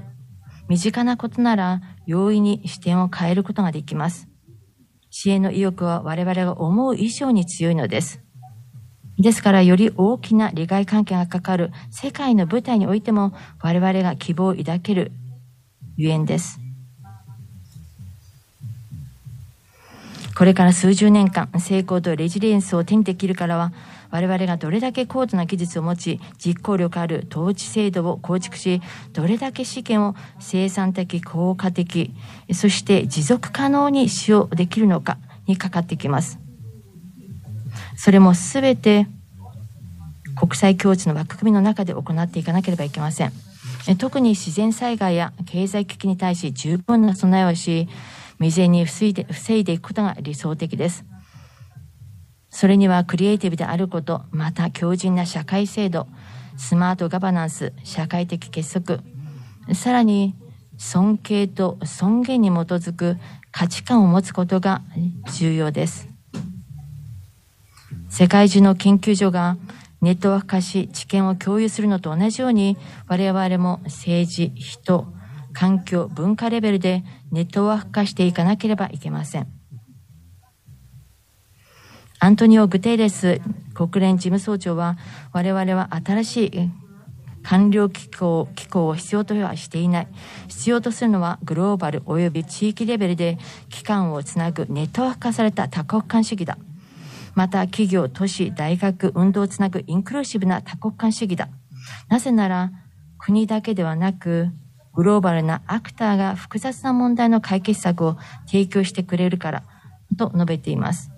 身近なことなら容易に視点を変えることができます。支援の意欲は我々が思う以上に強いのです。ですから、より大きな利害関係がかかる世界の舞台においても我々が希望を抱けるゆえんです。これから数十年間、成功とレジリエンスを手にできるからは、我々がどれだけ高度な技術を持ち、実行力ある統治制度を構築し、どれだけ資源を生産的、効果的、そして持続可能に使用できるのかにかかってきます。それもすべて国際協調の枠組みの中で行っていかなければいけません。特に自然災害や経済危機に対し十分な備えをし、未然に防いで防いでいくことが理想的です。それにはクリエイティブであること、また強靭な社会制度、スマートガバナンス、社会的結束、さらに尊敬と尊厳に基づく価値観を持つことが重要です。世界中の研究所がネットワーク化し知見を共有するのと同じように我々も政治、人、環境、文化レベルでネットワーク化していかなければいけません。アントニオ・グテーレス国連事務総長は、我々は新しい官僚機構機構を必要とはしていない。必要とするのはグローバル及び地域レベルで機関をつなぐネットワーク化された多国間主義だ。また企業、都市、大学、運動をつなぐインクルーシブな多国間主義だ。なぜなら、国だけではなく、グローバルなアクターが複雑な問題の解決策を提供してくれるからと述べています。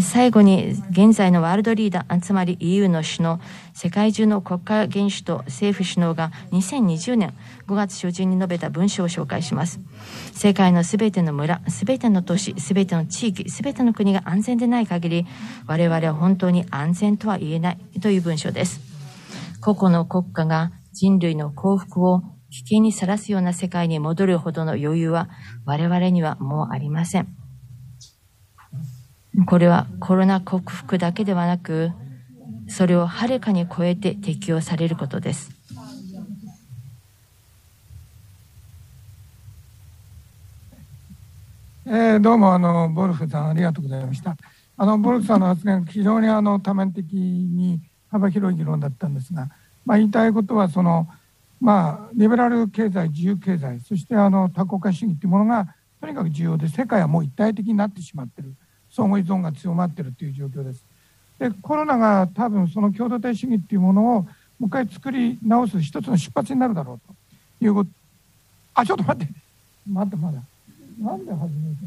最後に現在のワールドリーダー、つまり EU の首脳、世界中の国家元首と政府首脳が2020年5月初旬に述べた文書を紹介します。世界のすべての村、すべての都市、すべての地域、すべての国が安全でない限り、我々は本当に安全とは言えないという文書です。個々の国家が人類の幸福を危険にさらすような世界に戻るほどの余裕は我々にはもうありません。これはコロナ克服だけではなく、それをはるかに超えて適用されることです。えー、どうもあのボルフさんありがとうございました。あのボルフさんの発言非常にあの多面的に幅広い議論だったんですが、まあ、言いたいことはその、まあ、リベラル経済自由経済そしてあの多国家主義というものがとにかく重要で世界はもう一体的になってしまっている。相互依存が強まっているという状況です。でコロナが多分その共同体主義っていうものをもう一回作り直す一つの出発になるだろうと。いうこと。あちょっと待って。待ってまだ。なんで始めて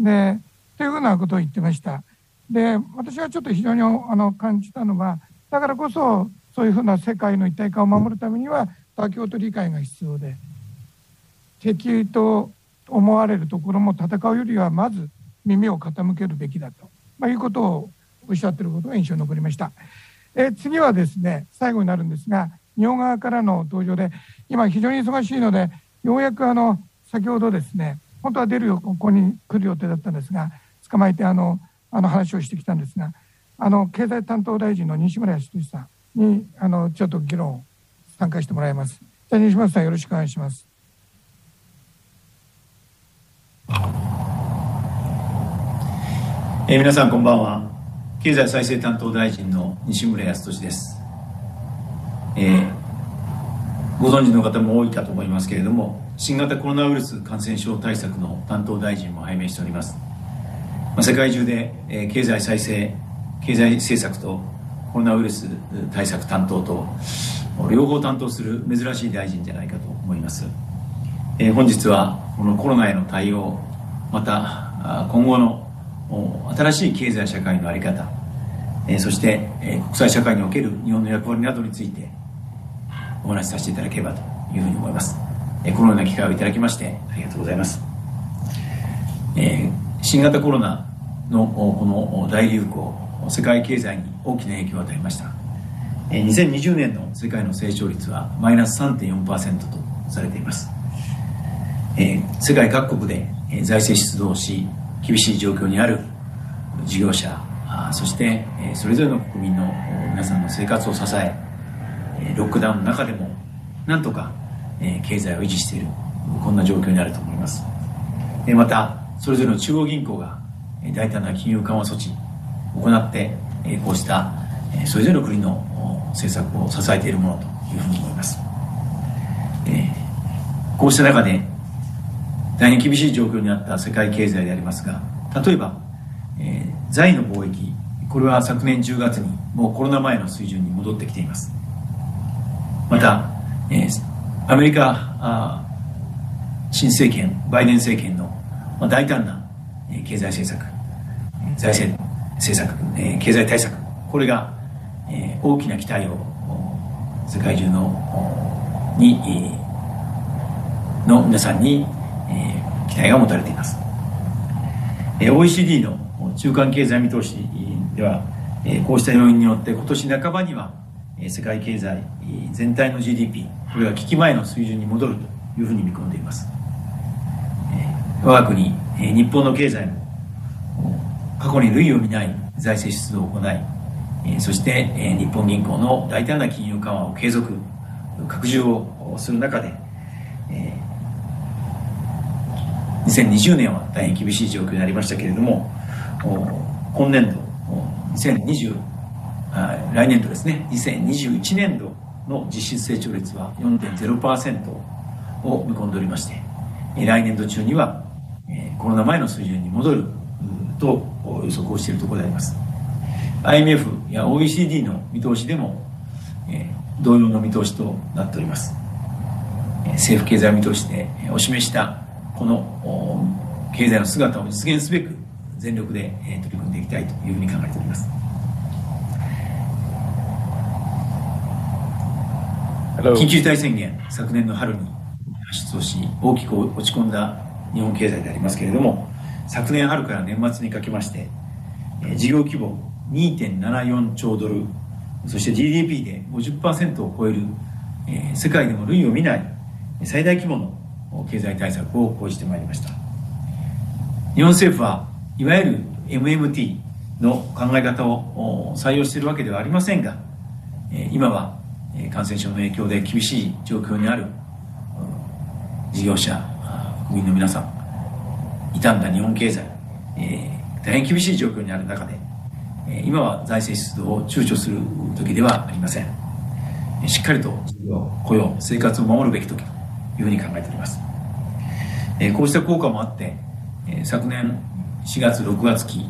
んの？でというふうなことを言ってました。で私はちょっと非常にあの感じたのはだからこそそういうふうな世界の一体化を守るためには妥協と理解が必要で敵と思われるところも戦うよりはまず耳を傾けるべきだと、まあ、いうことをおっしゃってることが印象に残りました。え次はですね最後になるんですが日本側からの登場で今非常に忙しいのでようやくあの先ほどですね本当は出るよここに来る予定だったんですが捕まえてあのあの話をしてきたんですがあの経済担当大臣の西村康稔さんにあのちょっと議論参加してもらいます。じゃ西村さんよろしくお願いします。えー、皆さんこんばんは。経済再生担当大臣の西村康稔です。えー、ご存知の方も多いかと思いますけれども新型コロナウイルス感染症対策の担当大臣も拝命しております世界中で経済再生経済政策とコロナウイルス対策担当と両方担当する珍しい大臣じゃないかと思います。本日はこのコロナへの対応また今後の新しい経済社会の在り方そして国際社会における日本の役割などについてお話しさせていただければというふうに思います。このような機会をいただきましてありがとうございます。新型コロナのこの大流行世界経済に大きな影響を与えました。2020年の世界の成長率はマイナス3.4%とされています。世界各国で財政出動し厳しい状況にある事業者そしてそれぞれの国民の皆さんの生活を支えロックダウンの中でもなんとか経済を維持しているこんな状況にあると思います。またそれぞれの中央銀行が大胆な金融緩和措置行ってこうしたそれぞれの国の政策を支えているものというふうに思います。こうした中で大変厳しい状況にあった世界経済でありますが例えば、え、財の貿易これは昨年10月にもうコロナ前の水準に戻ってきています。また、え、アメリカ新政権バイデン政権の、大胆な、経済政策財政政策、えー、経済対策。これが、えー、大きな期待を世界中のに、の皆さんにえ期待が持たれています。え OECD の中間経済見通しではえこうした要因によって今年半ばには世界経済全体の GDP これが危機前の水準に戻るというふうに見込んでいます。我が国日本の経済も過去に類を見ない財政出動を行いそして日本銀行の大胆な金融緩和を継続拡充をする中で2020年は大変厳しい状況になりましたけれども今年度2020来年度ですね2021年度の実質成長率は4.0%を見込んでおりまして来年度中にはコロナ前の水準に戻ると予測をしているところであります。IMF や OECD の見通しでも同様の見通しとなっております。政府経済見通しでお示したこの経済の姿を実現すべく全力で取り組んでいきたいというふうに考えております。緊急事態宣言、昨年の春に発出をし、大きく落ち込んだ日本経済でありますけれども、昨年春から年末にかけまして、事業規模2.74兆ドル、そして GDP で50%を超える、世界でも類を見ない最大規模の経済対策を講じてまいりました。日本政府はいわゆる MMT の考え方を採用しているわけではありませんが今は感染症の影響で厳しい状況にある事業者国民の皆さん傷んだ日本経済大変厳しい状況にある中で今は財政出動を躊躇する時ではありませんしっかりと雇用生活を守るべき時というふうに考えております。えこうした効果もあって、え昨年4月、6月期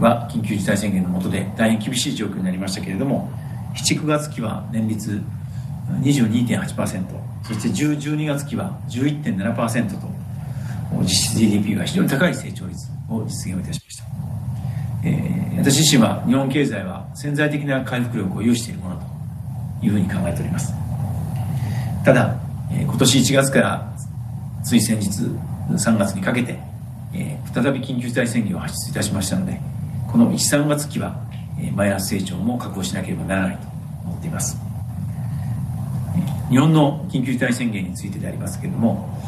は緊急事態宣言の下で大変厳しい状況になりましたけれども、7、9月期は年率22.8%、そして10、12月期は11.7%と、実質 GDP が非常に高い成長率を実現をいたしました。えー、私自身は日本経済は潜在的な回復力を有しているものというふうに考えております。ただ、今年1月からつい先日3月にかけて、え再び緊急事態宣言を発出いたしましたのでこの13月期は、えマイナス成長も確保しなければならないと思っています日本の緊急事態宣言についてでありますけれども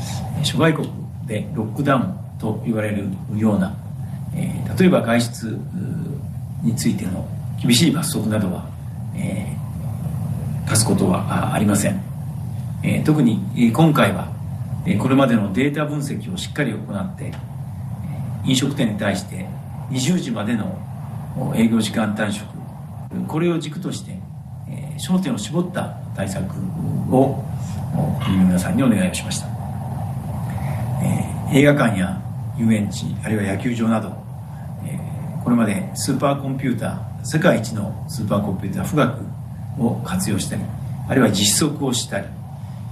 諸外国でロックダウンと言われるような、え例えば外出についての厳しい罰則などは、え課すことはありません。え特に今回はこれまでのデータ分析をしっかり行って飲食店に対して20時までの営業時間短縮これを軸として焦点を絞った対策を国の皆さんにお願いをしました、映画館や遊園地あるいは野球場など、えー、これまでスーパーコンピューター世界一のスーパーコンピューター富岳を活用したりあるいは実測をしたり、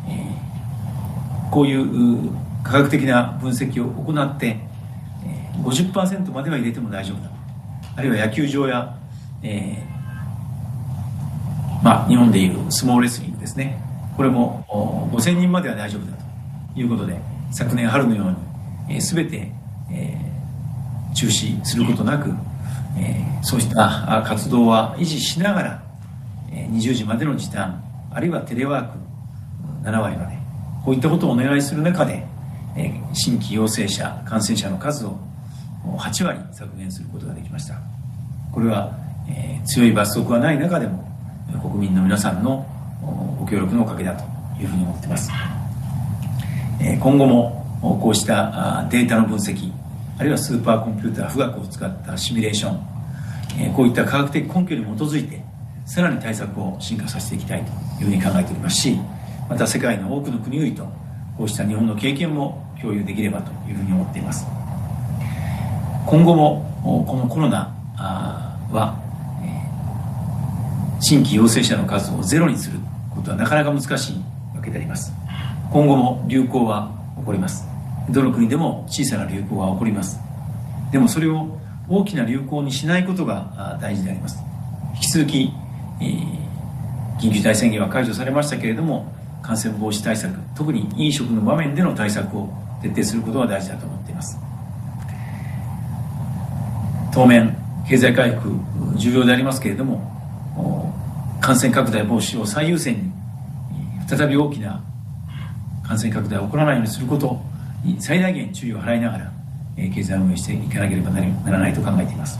えー、こういう科学的な分析を行って、50%までは入れても大丈夫だあるいは野球場や、えー、まあ、日本でいうスモーレスリングですね。これも5000人までは大丈夫だということで昨年春のように、えー、全て、えー、中止することなく、えー、そうした活動は維持しながら、えー、20時までの時短あるいはテレワーク7割までこういったことをお願いする中で、えー、新規陽性者感染者の数を8割削減することができました。これは、えー、強い罰則はない中でも国民の皆さんのご協力のおかげだというふうに思っています、えー、今後もこうしたデータの分析あるいはスーパーコンピューター富岳を使ったシミュレーション、え、こういった科学的根拠に基づいてさらに対策を進化させていきたいというふうに考えておりますしまた世界の多くの国々とこうした日本の経験も共有できればというふうに思っています。今後もこのコロナは、新規陽性者の数をゼロにすることはなかなか難しいわけであります。今後も流行は起こります。どの国でも小さな流行は起こります。でもそれを大きな流行にしないことが大事であります。引き続き、えー、緊急事態宣言は解除されましたけれども感染防止対策特に飲食の場面での対策を徹底することが大事だと思っています。当面経済回復重要でありますけれども感染拡大防止を最優先に再び大きな感染拡大が起こらないようにすることに最大限注意を払いながら経済運営していかなければならないと考えています。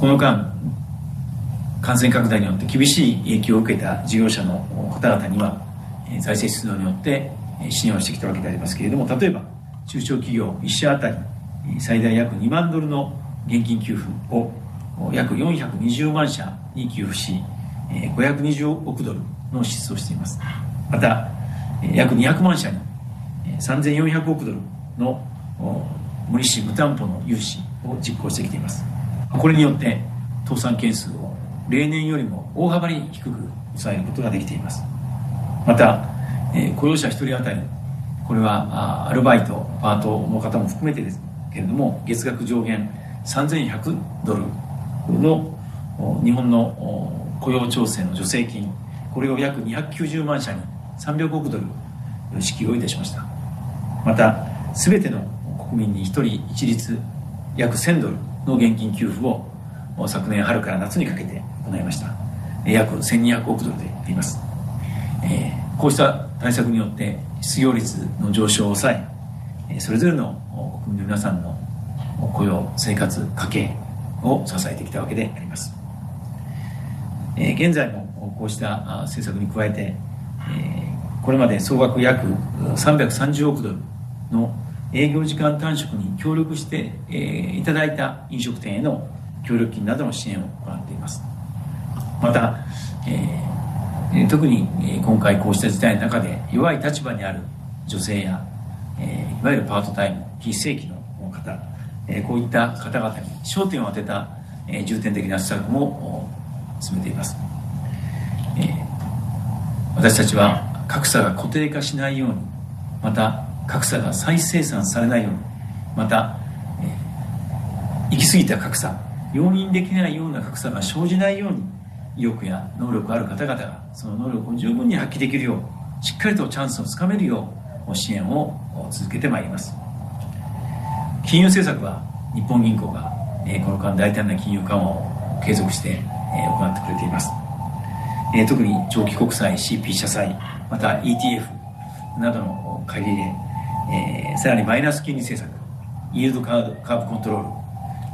この間感染拡大によって厳しい影響を受けた事業者の方々には財政出動によって支援をしてきたわけでありますけれども例えば中小企業1社当たり最大約2万ドルの現金給付を約420万社に給付し520億ドルの支出をしています。また約200万社に3400億ドルの無利子無担保の融資を実行してきています。これによって倒産件数を例年よりも大幅に低く抑えることができています。また雇用者1人当たりこれはアルバイトパートの方も含めてですけれども月額上限3100ドルの日本の雇用調整の助成金これを約290万社に300億ドル支給をいたしました。また全ての国民に1人一律約1000ドルの現金給付を昨年春から夏にかけて行いました。約1200億ドルであります、えー、こうした対策によって失業率の上昇を抑えそれぞれの国民の皆さんの雇用生活家計を支えてきたわけであります、えー、現在もこうした政策に加えて、えー、これまで総額約330億ドルの営業時間短縮に協力して、えー、いただいた飲食店への協力金などの支援を行っています。また、えー、特に今回こうした事態の中で弱い立場にある女性や、えー、いわゆるパートタイム非正規の方、えー、こういった方々に焦点を当てた、えー、重点的な施策も進めています、えー、私たちは格差が固定化しないようにまた格差が再生産されないようにまた、行き過ぎた格差容認できないような格差が生じないように意欲や能力ある方々がその能力を十分に発揮できるようしっかりとチャンスをつかめるよう支援を続けてまいります。金融政策は日本銀行が、えこの間大胆な金融緩和を継続して、え行ってくれています、え特に長期国債 CP 社債また ETF などの借り入れ、えさらにマイナス金利政策イールドカーカーブコントロ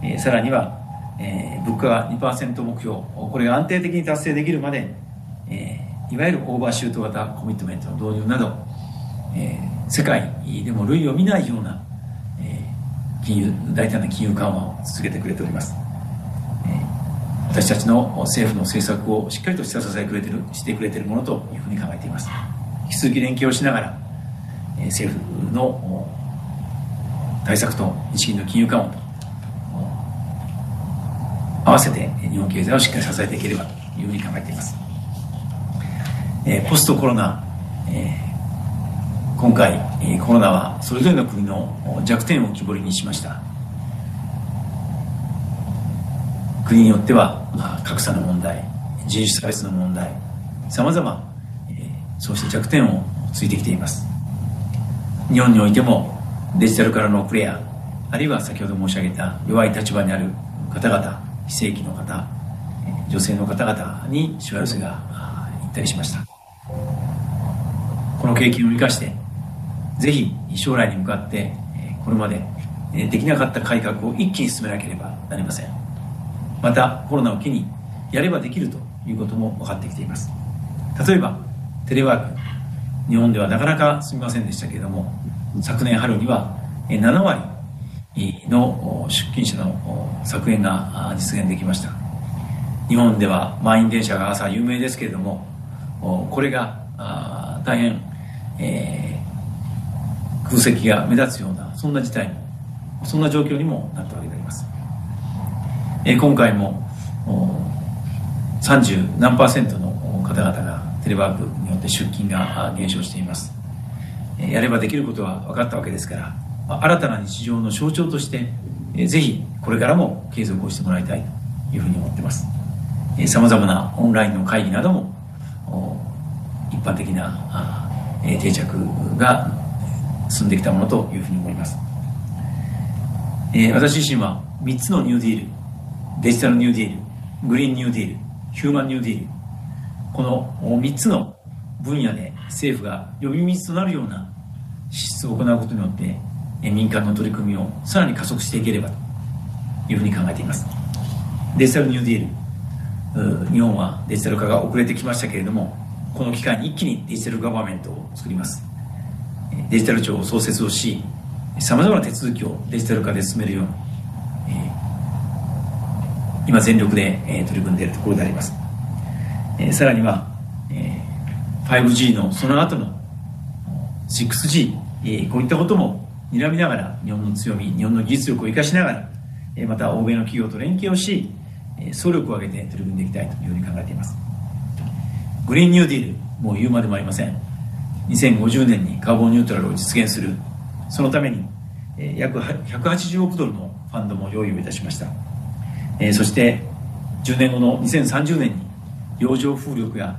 ール、えさらにはえー、物価が2%目標。これが安定的に達成できるまで、えー、いわゆるオーバーシュート型コミットメントの導入など、えー、世界でも類を見ないような、えー、金融大胆な金融緩和を続けてくれております、私たちの政府の政策をしっかりと下支えくれてるしてくれているものというふうに考えています。引き続き連携をしながら政府の対策と日銀の金融緩和と合わせて日本経済をしっかり支えていければというふうに考えています、えポストコロナ、今回、コロナはそれぞれの国の弱点を浮き彫りにしました。国によっては、格差の問題人種差別の問題さまざまそうした弱点をついてきています。日本においてもデジタルからの遅れやあるいは先ほど申し上げた弱い立場にある方々非正規の方女性の方々にしわ寄せが行ったりしました。この経験を生かしてぜひ将来に向かってこれまでできなかった改革を一気に進めなければなりません。またコロナを機にやればできるということも分かってきています。例えばテレワーク。日本ではなかなかすみませんでしたけれども昨年春には7割の出勤者の削減が実現できました。日本では満員電車が朝有名ですけれどもこれが大変、えー、空席が目立つようなそんな事態もそんな状況にもなったわけであります。え今回も30何パーセントの方々がテレワークによって出勤が減少しています。やればできることは分かったわけですから新たな日常の象徴としてぜひこれからも継続をしてもらいたいというふうに思ってます。さまざまなオンラインの会議なども一般的な定着が進んできたものというふうに思います。私自身は3つのニューディールデジタルニューディールグリーンニューディールヒューマンニューディールこの3つの分野で政府が呼び水となるような支出を行うことによって民間の取り組みをさらに加速していければというふうに考えています。デジタルニューディール。日本はデジタル化が遅れてきましたけれどもこの機会に一気にデジタルガバメントを作ります。デジタル庁を創設をしさまざまな手続きをデジタル化で進めるように今全力で、え取り組んでいるところであります、えさらには、え 5G のその後の 6G、えこういったことも睨みながら日本の強み日本の技術力を生かしながら、えまた欧米の企業と連携をし、え総力を挙げて取り組んでいきたいというふうに考えています。グリーンニューディールもう言うまでもありません。2050年にカーボンニュートラルを実現する。そのために、え約180億ドルのファンドも用意をいたしました。えそして10年後の2030年に洋上風力や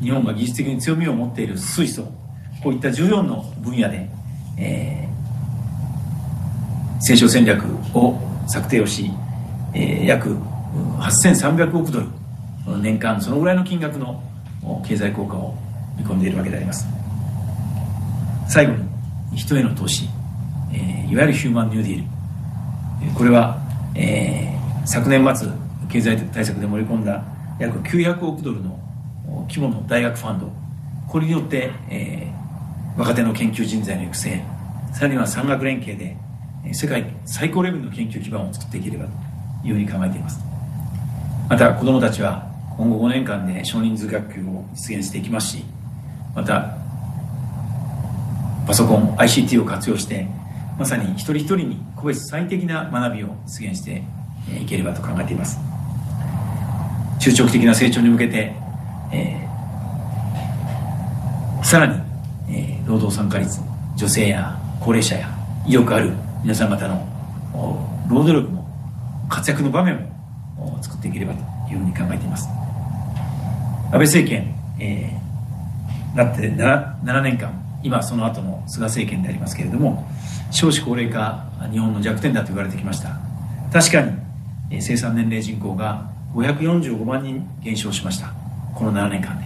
日本が技術的に強みを持っている水素こういった14の分野で、えー、成長戦略を策定をし、えー、約8300億ドル年間そのぐらいの金額の経済効果を見込んでいるわけであります。最後に人への投資、えー、いわゆるヒューマンニューディール。これは、えー昨年末経済対策で盛り込んだ約900億ドルの規模の大学ファンド。これによって、えー、若手の研究人材の育成さらには産学連携で世界最高レベルの研究基盤を作っていければというふうに考えています。また子どもたちは今後5年間で少人数学級を実現していきますしまたパソコン ICT を活用してまさに一人一人に個別最適な学びを実現していければと考えています。中長期的な成長に向けて、えー、さらに、えー、労働参加率女性や高齢者や意欲ある皆さん方の労働力も活躍の場面も作っていければというふうに考えています。安倍政権、えー、なって 7, 7年間今その後の菅政権でありますけれども少子高齢化日本の弱点だと言われてきました。確かに生産年齢人口が545万人減少しました。この7年間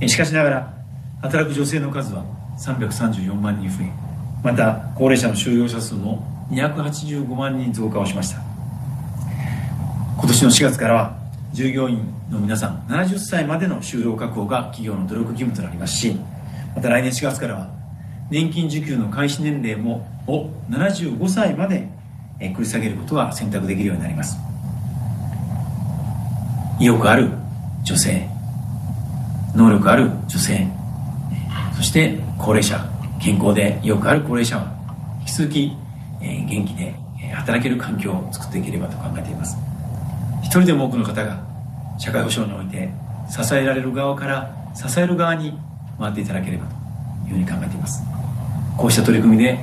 で。しかしながら働く女性の数は334万人増えまた高齢者の就業者数も285万人増加をしました。今年の4月からは従業員の皆さん70歳までの就労確保が企業の努力義務となりますしまた来年4月からは年金受給の開始年齢もを75歳まで繰り下げることが選択できるようになります。意欲ある女性能力ある女性そして高齢者健康で意欲ある高齢者は引き続き、え、元気で働ける環境を作っていければと考えています。一人でも多くの方が社会保障において支えられる側から支える側に回っていただければというふうに考えています。こうした取り組みで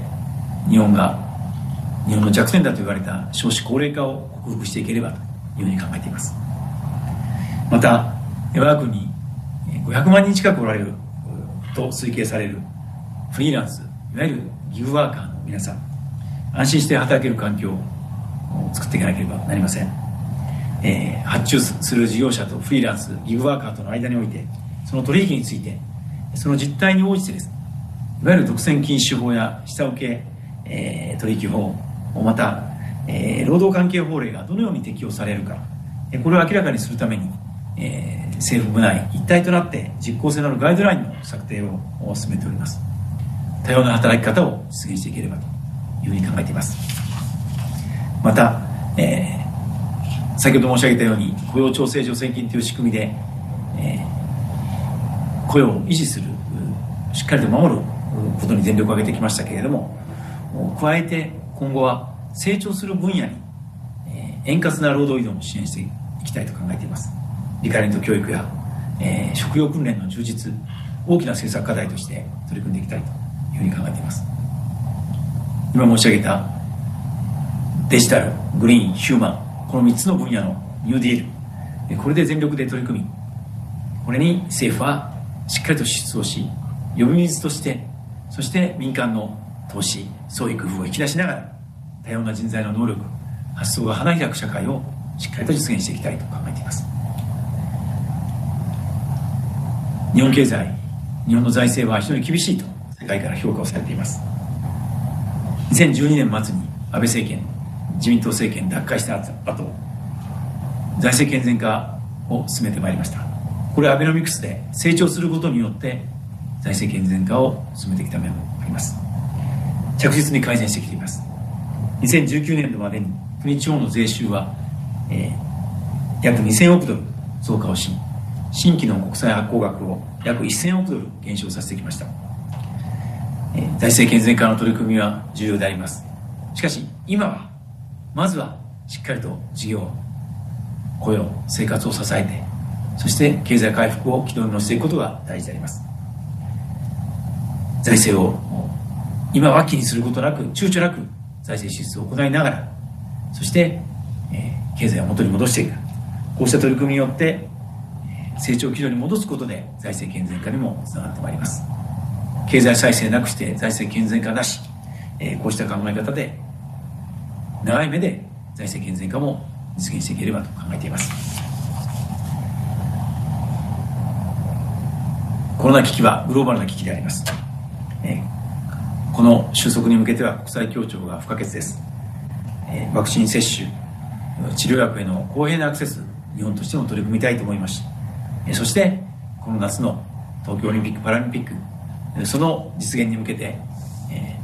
日本が日本の弱点だと言われた少子高齢化を克服していければというふうに考えています。また我が国に500万人近くおられると推計されるフリーランスいわゆるギグワーカーの皆さん安心して働ける環境を作っていかなければなりません、えー、発注する事業者とフリーランスギグワーカーとの間においてその取引についてその実態に応じてですいわゆる独占禁止法や下請け、えー、取引法また、えー、労働関係法令がどのように適用されるかこれを明らかにするために、えー、政府部内一体となって実効性のあるガイドラインの策定を進めております。多様な働き方を実現していければというふうに考えています。また、えー、先ほど申し上げたように雇用調整助成金という仕組みで、えー、雇用を維持するしっかりと守ることに全力を挙げてきましたけれども加えて今後は成長する分野に、え、円滑な労働移動も支援していきたいと考えています。リカレント教育や、えー、職業訓練の充実大きな政策課題として取り組んでいきたいというふうに考えています。今申し上げたデジタルグリーンヒューマンこの3つの分野のニューディールこれで全力で取り組みこれに政府はしっかりと支出をし呼び水としてそして民間の投資創意工夫を引き出しながら多様な人材の能力発想が花開く社会をしっかりと実現していきたいと考えています。日本経済日本の財政は非常に厳しいと世界から評価をされています。2012年末に安倍政権自民党政権奪回した後財政健全化を進めてまいりました。これはアベノミクスで成長することによって財政健全化を進めてきた面もあります。着実に改善してきています。2019年度までに国地方の税収は、えー、約2000億ドル増加をし新規の国債発行額を約1000億ドル減少させてきました、財政健全化の取り組みは重要であります。しかし今はまずはしっかりと事業雇用生活を支えてそして経済回復を軌道に乗せていくことが大事であります。財政を今は気にすることなく躊躇なく財政支出を行いながらそして、経済を元に戻していく。こうした取り組みによって成長軌道に戻すことで財政健全化にもつながってまいります。経済再生なくして財政健全化なし、えー、こうした考え方で長い目で財政健全化も実現していければと考えています。コロナ危機はグローバルな危機であります、えー、この収束に向けては国際協調が不可欠です、えー、ワクチン接種治療薬への公平なアクセス日本としても取り組みたいと思います。そしてこの夏の東京オリンピック・パラリンピックその実現に向けて、え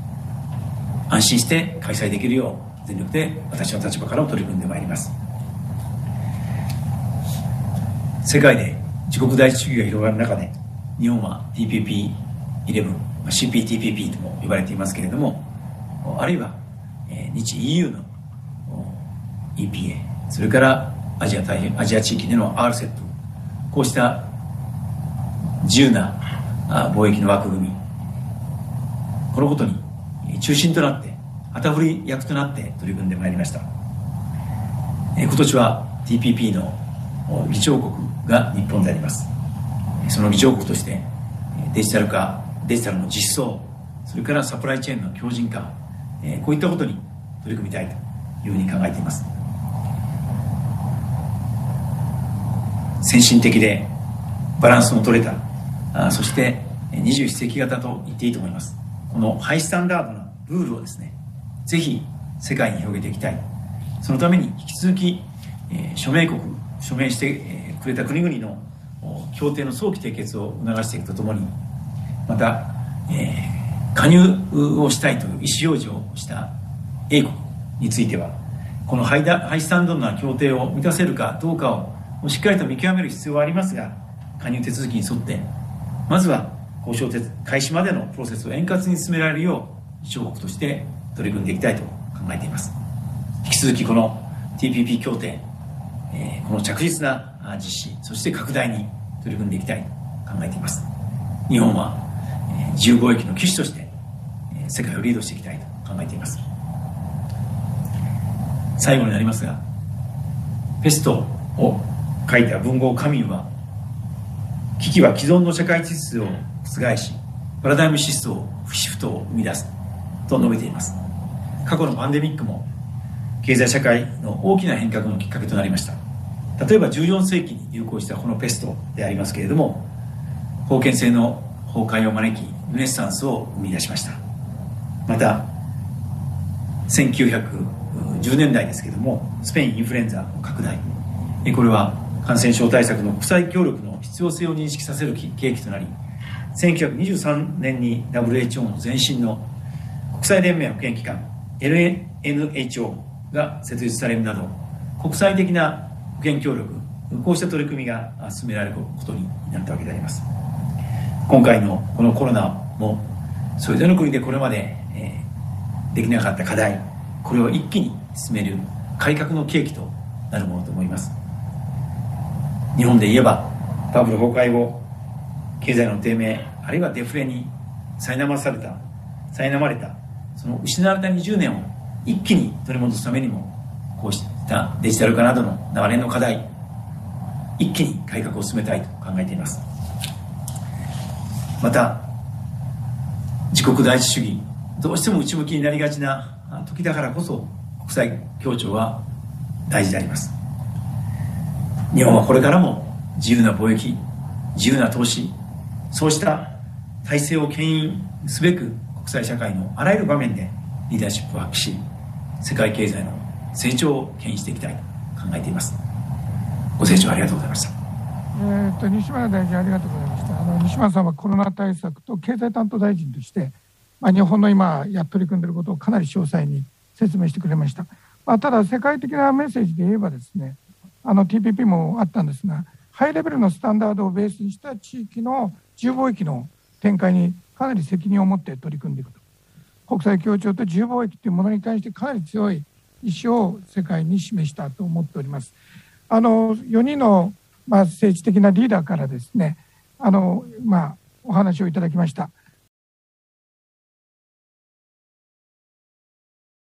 ー、安心して開催できるよう全力で私の立場からも取り組んでまいります。世界で自国第一主義が広がる中で日本は TPP11 CPTPP とも呼ばれていますけれどもあるいは、えー、日 EU の EPA それからアジア太平アジア地域での RCEP こうした自由な貿易の枠組みこのことに中心となって旗振り役となって取り組んでまいりました。今年は TPP の議長国が日本であります。その議長国としてデジタル化デジタルの実装それからサプライチェーンの強靭化こういったことに取り組みたいというふうに考えています。先進的でバランスも取れたあそして21世紀型と言っていいと思います。このハイスタンダードなルールをですねぜひ世界に広げていきたい。そのために引き続き、えー、署名国署名して、えー、くれた国々の協定の早期締結を促していくとともにまた、えー、加入をしたいという意思表示をした英国についてはこのハイダハイスタンダードな協定を満たせるかどうかををしっかりと見極める必要はありますが、加入手続きに沿って、まずは交渉開始までのプロセスを円滑に進められるよう、議長国として取り組んでいきたいと考えています。引き続きこの TPP 協定、えー、この着実な実施、そして拡大に取り組んでいきたいと考えています。日本は、えー、自由貿易の旗手として、えー、世界をリードしていきたいと考えています。最後になりますが、ペストを書いた文豪カミュは、危機は既存の社会秩序を覆し、パラダイムシフトをシフトを生み出すと述べています。過去のパンデミックも経済社会の大きな変革のきっかけとなりました。例えば14世紀に流行したこのペストでありますけれども封建制の崩壊を招きルネッサンスを生み出しました。また1910年代ですけれどもスペインインフルエンザの拡大。これは感染症対策の国際協力の必要性を認識させる契機となり1923年に WHO の前身の国際連盟保健機関 LNHO が設立されるなど国際的な保険協力こうした取り組みが進められることになったわけであります。今回のこのコロナもそれぞれの国でこれまで、え、できなかった課題これを一気に進める改革の契機となるものと思います。日本で言えばバブル崩壊後経済の低迷あるいはデフレに苛まされた苛まれたその失われた20年を一気に取り戻すためにもこうしたデジタル化などの長年の課題一気に改革を進めたいと考えています。また自国第一主義どうしても内向きになりがちな時だからこそ国際協調は大事であります。日本はこれからも自由な貿易自由な投資そうした体制を牽引すべく国際社会のあらゆる場面でリーダーシップを発揮し世界経済の成長を牽引していきたいと考えています。ご清聴ありがとうございました。えーと、西村大臣ありがとうございました。あの西村さんはコロナ対策と経済担当大臣として、まあ、日本の今や取り組んでいることをかなり詳細に説明してくれました、まあ、ただ世界的なメッセージで言えばですねあの TPP もあったんですがハイレベルのスタンダードをベースにした地域の自由貿易の展開にかなり責任を持って取り組んでいくと国際協調と自由貿易というものに関してかなり強い意思を世界に示したと思っております。あの4人の、まあ、政治的なリーダーからですねあの、まあ、お話をいただきました。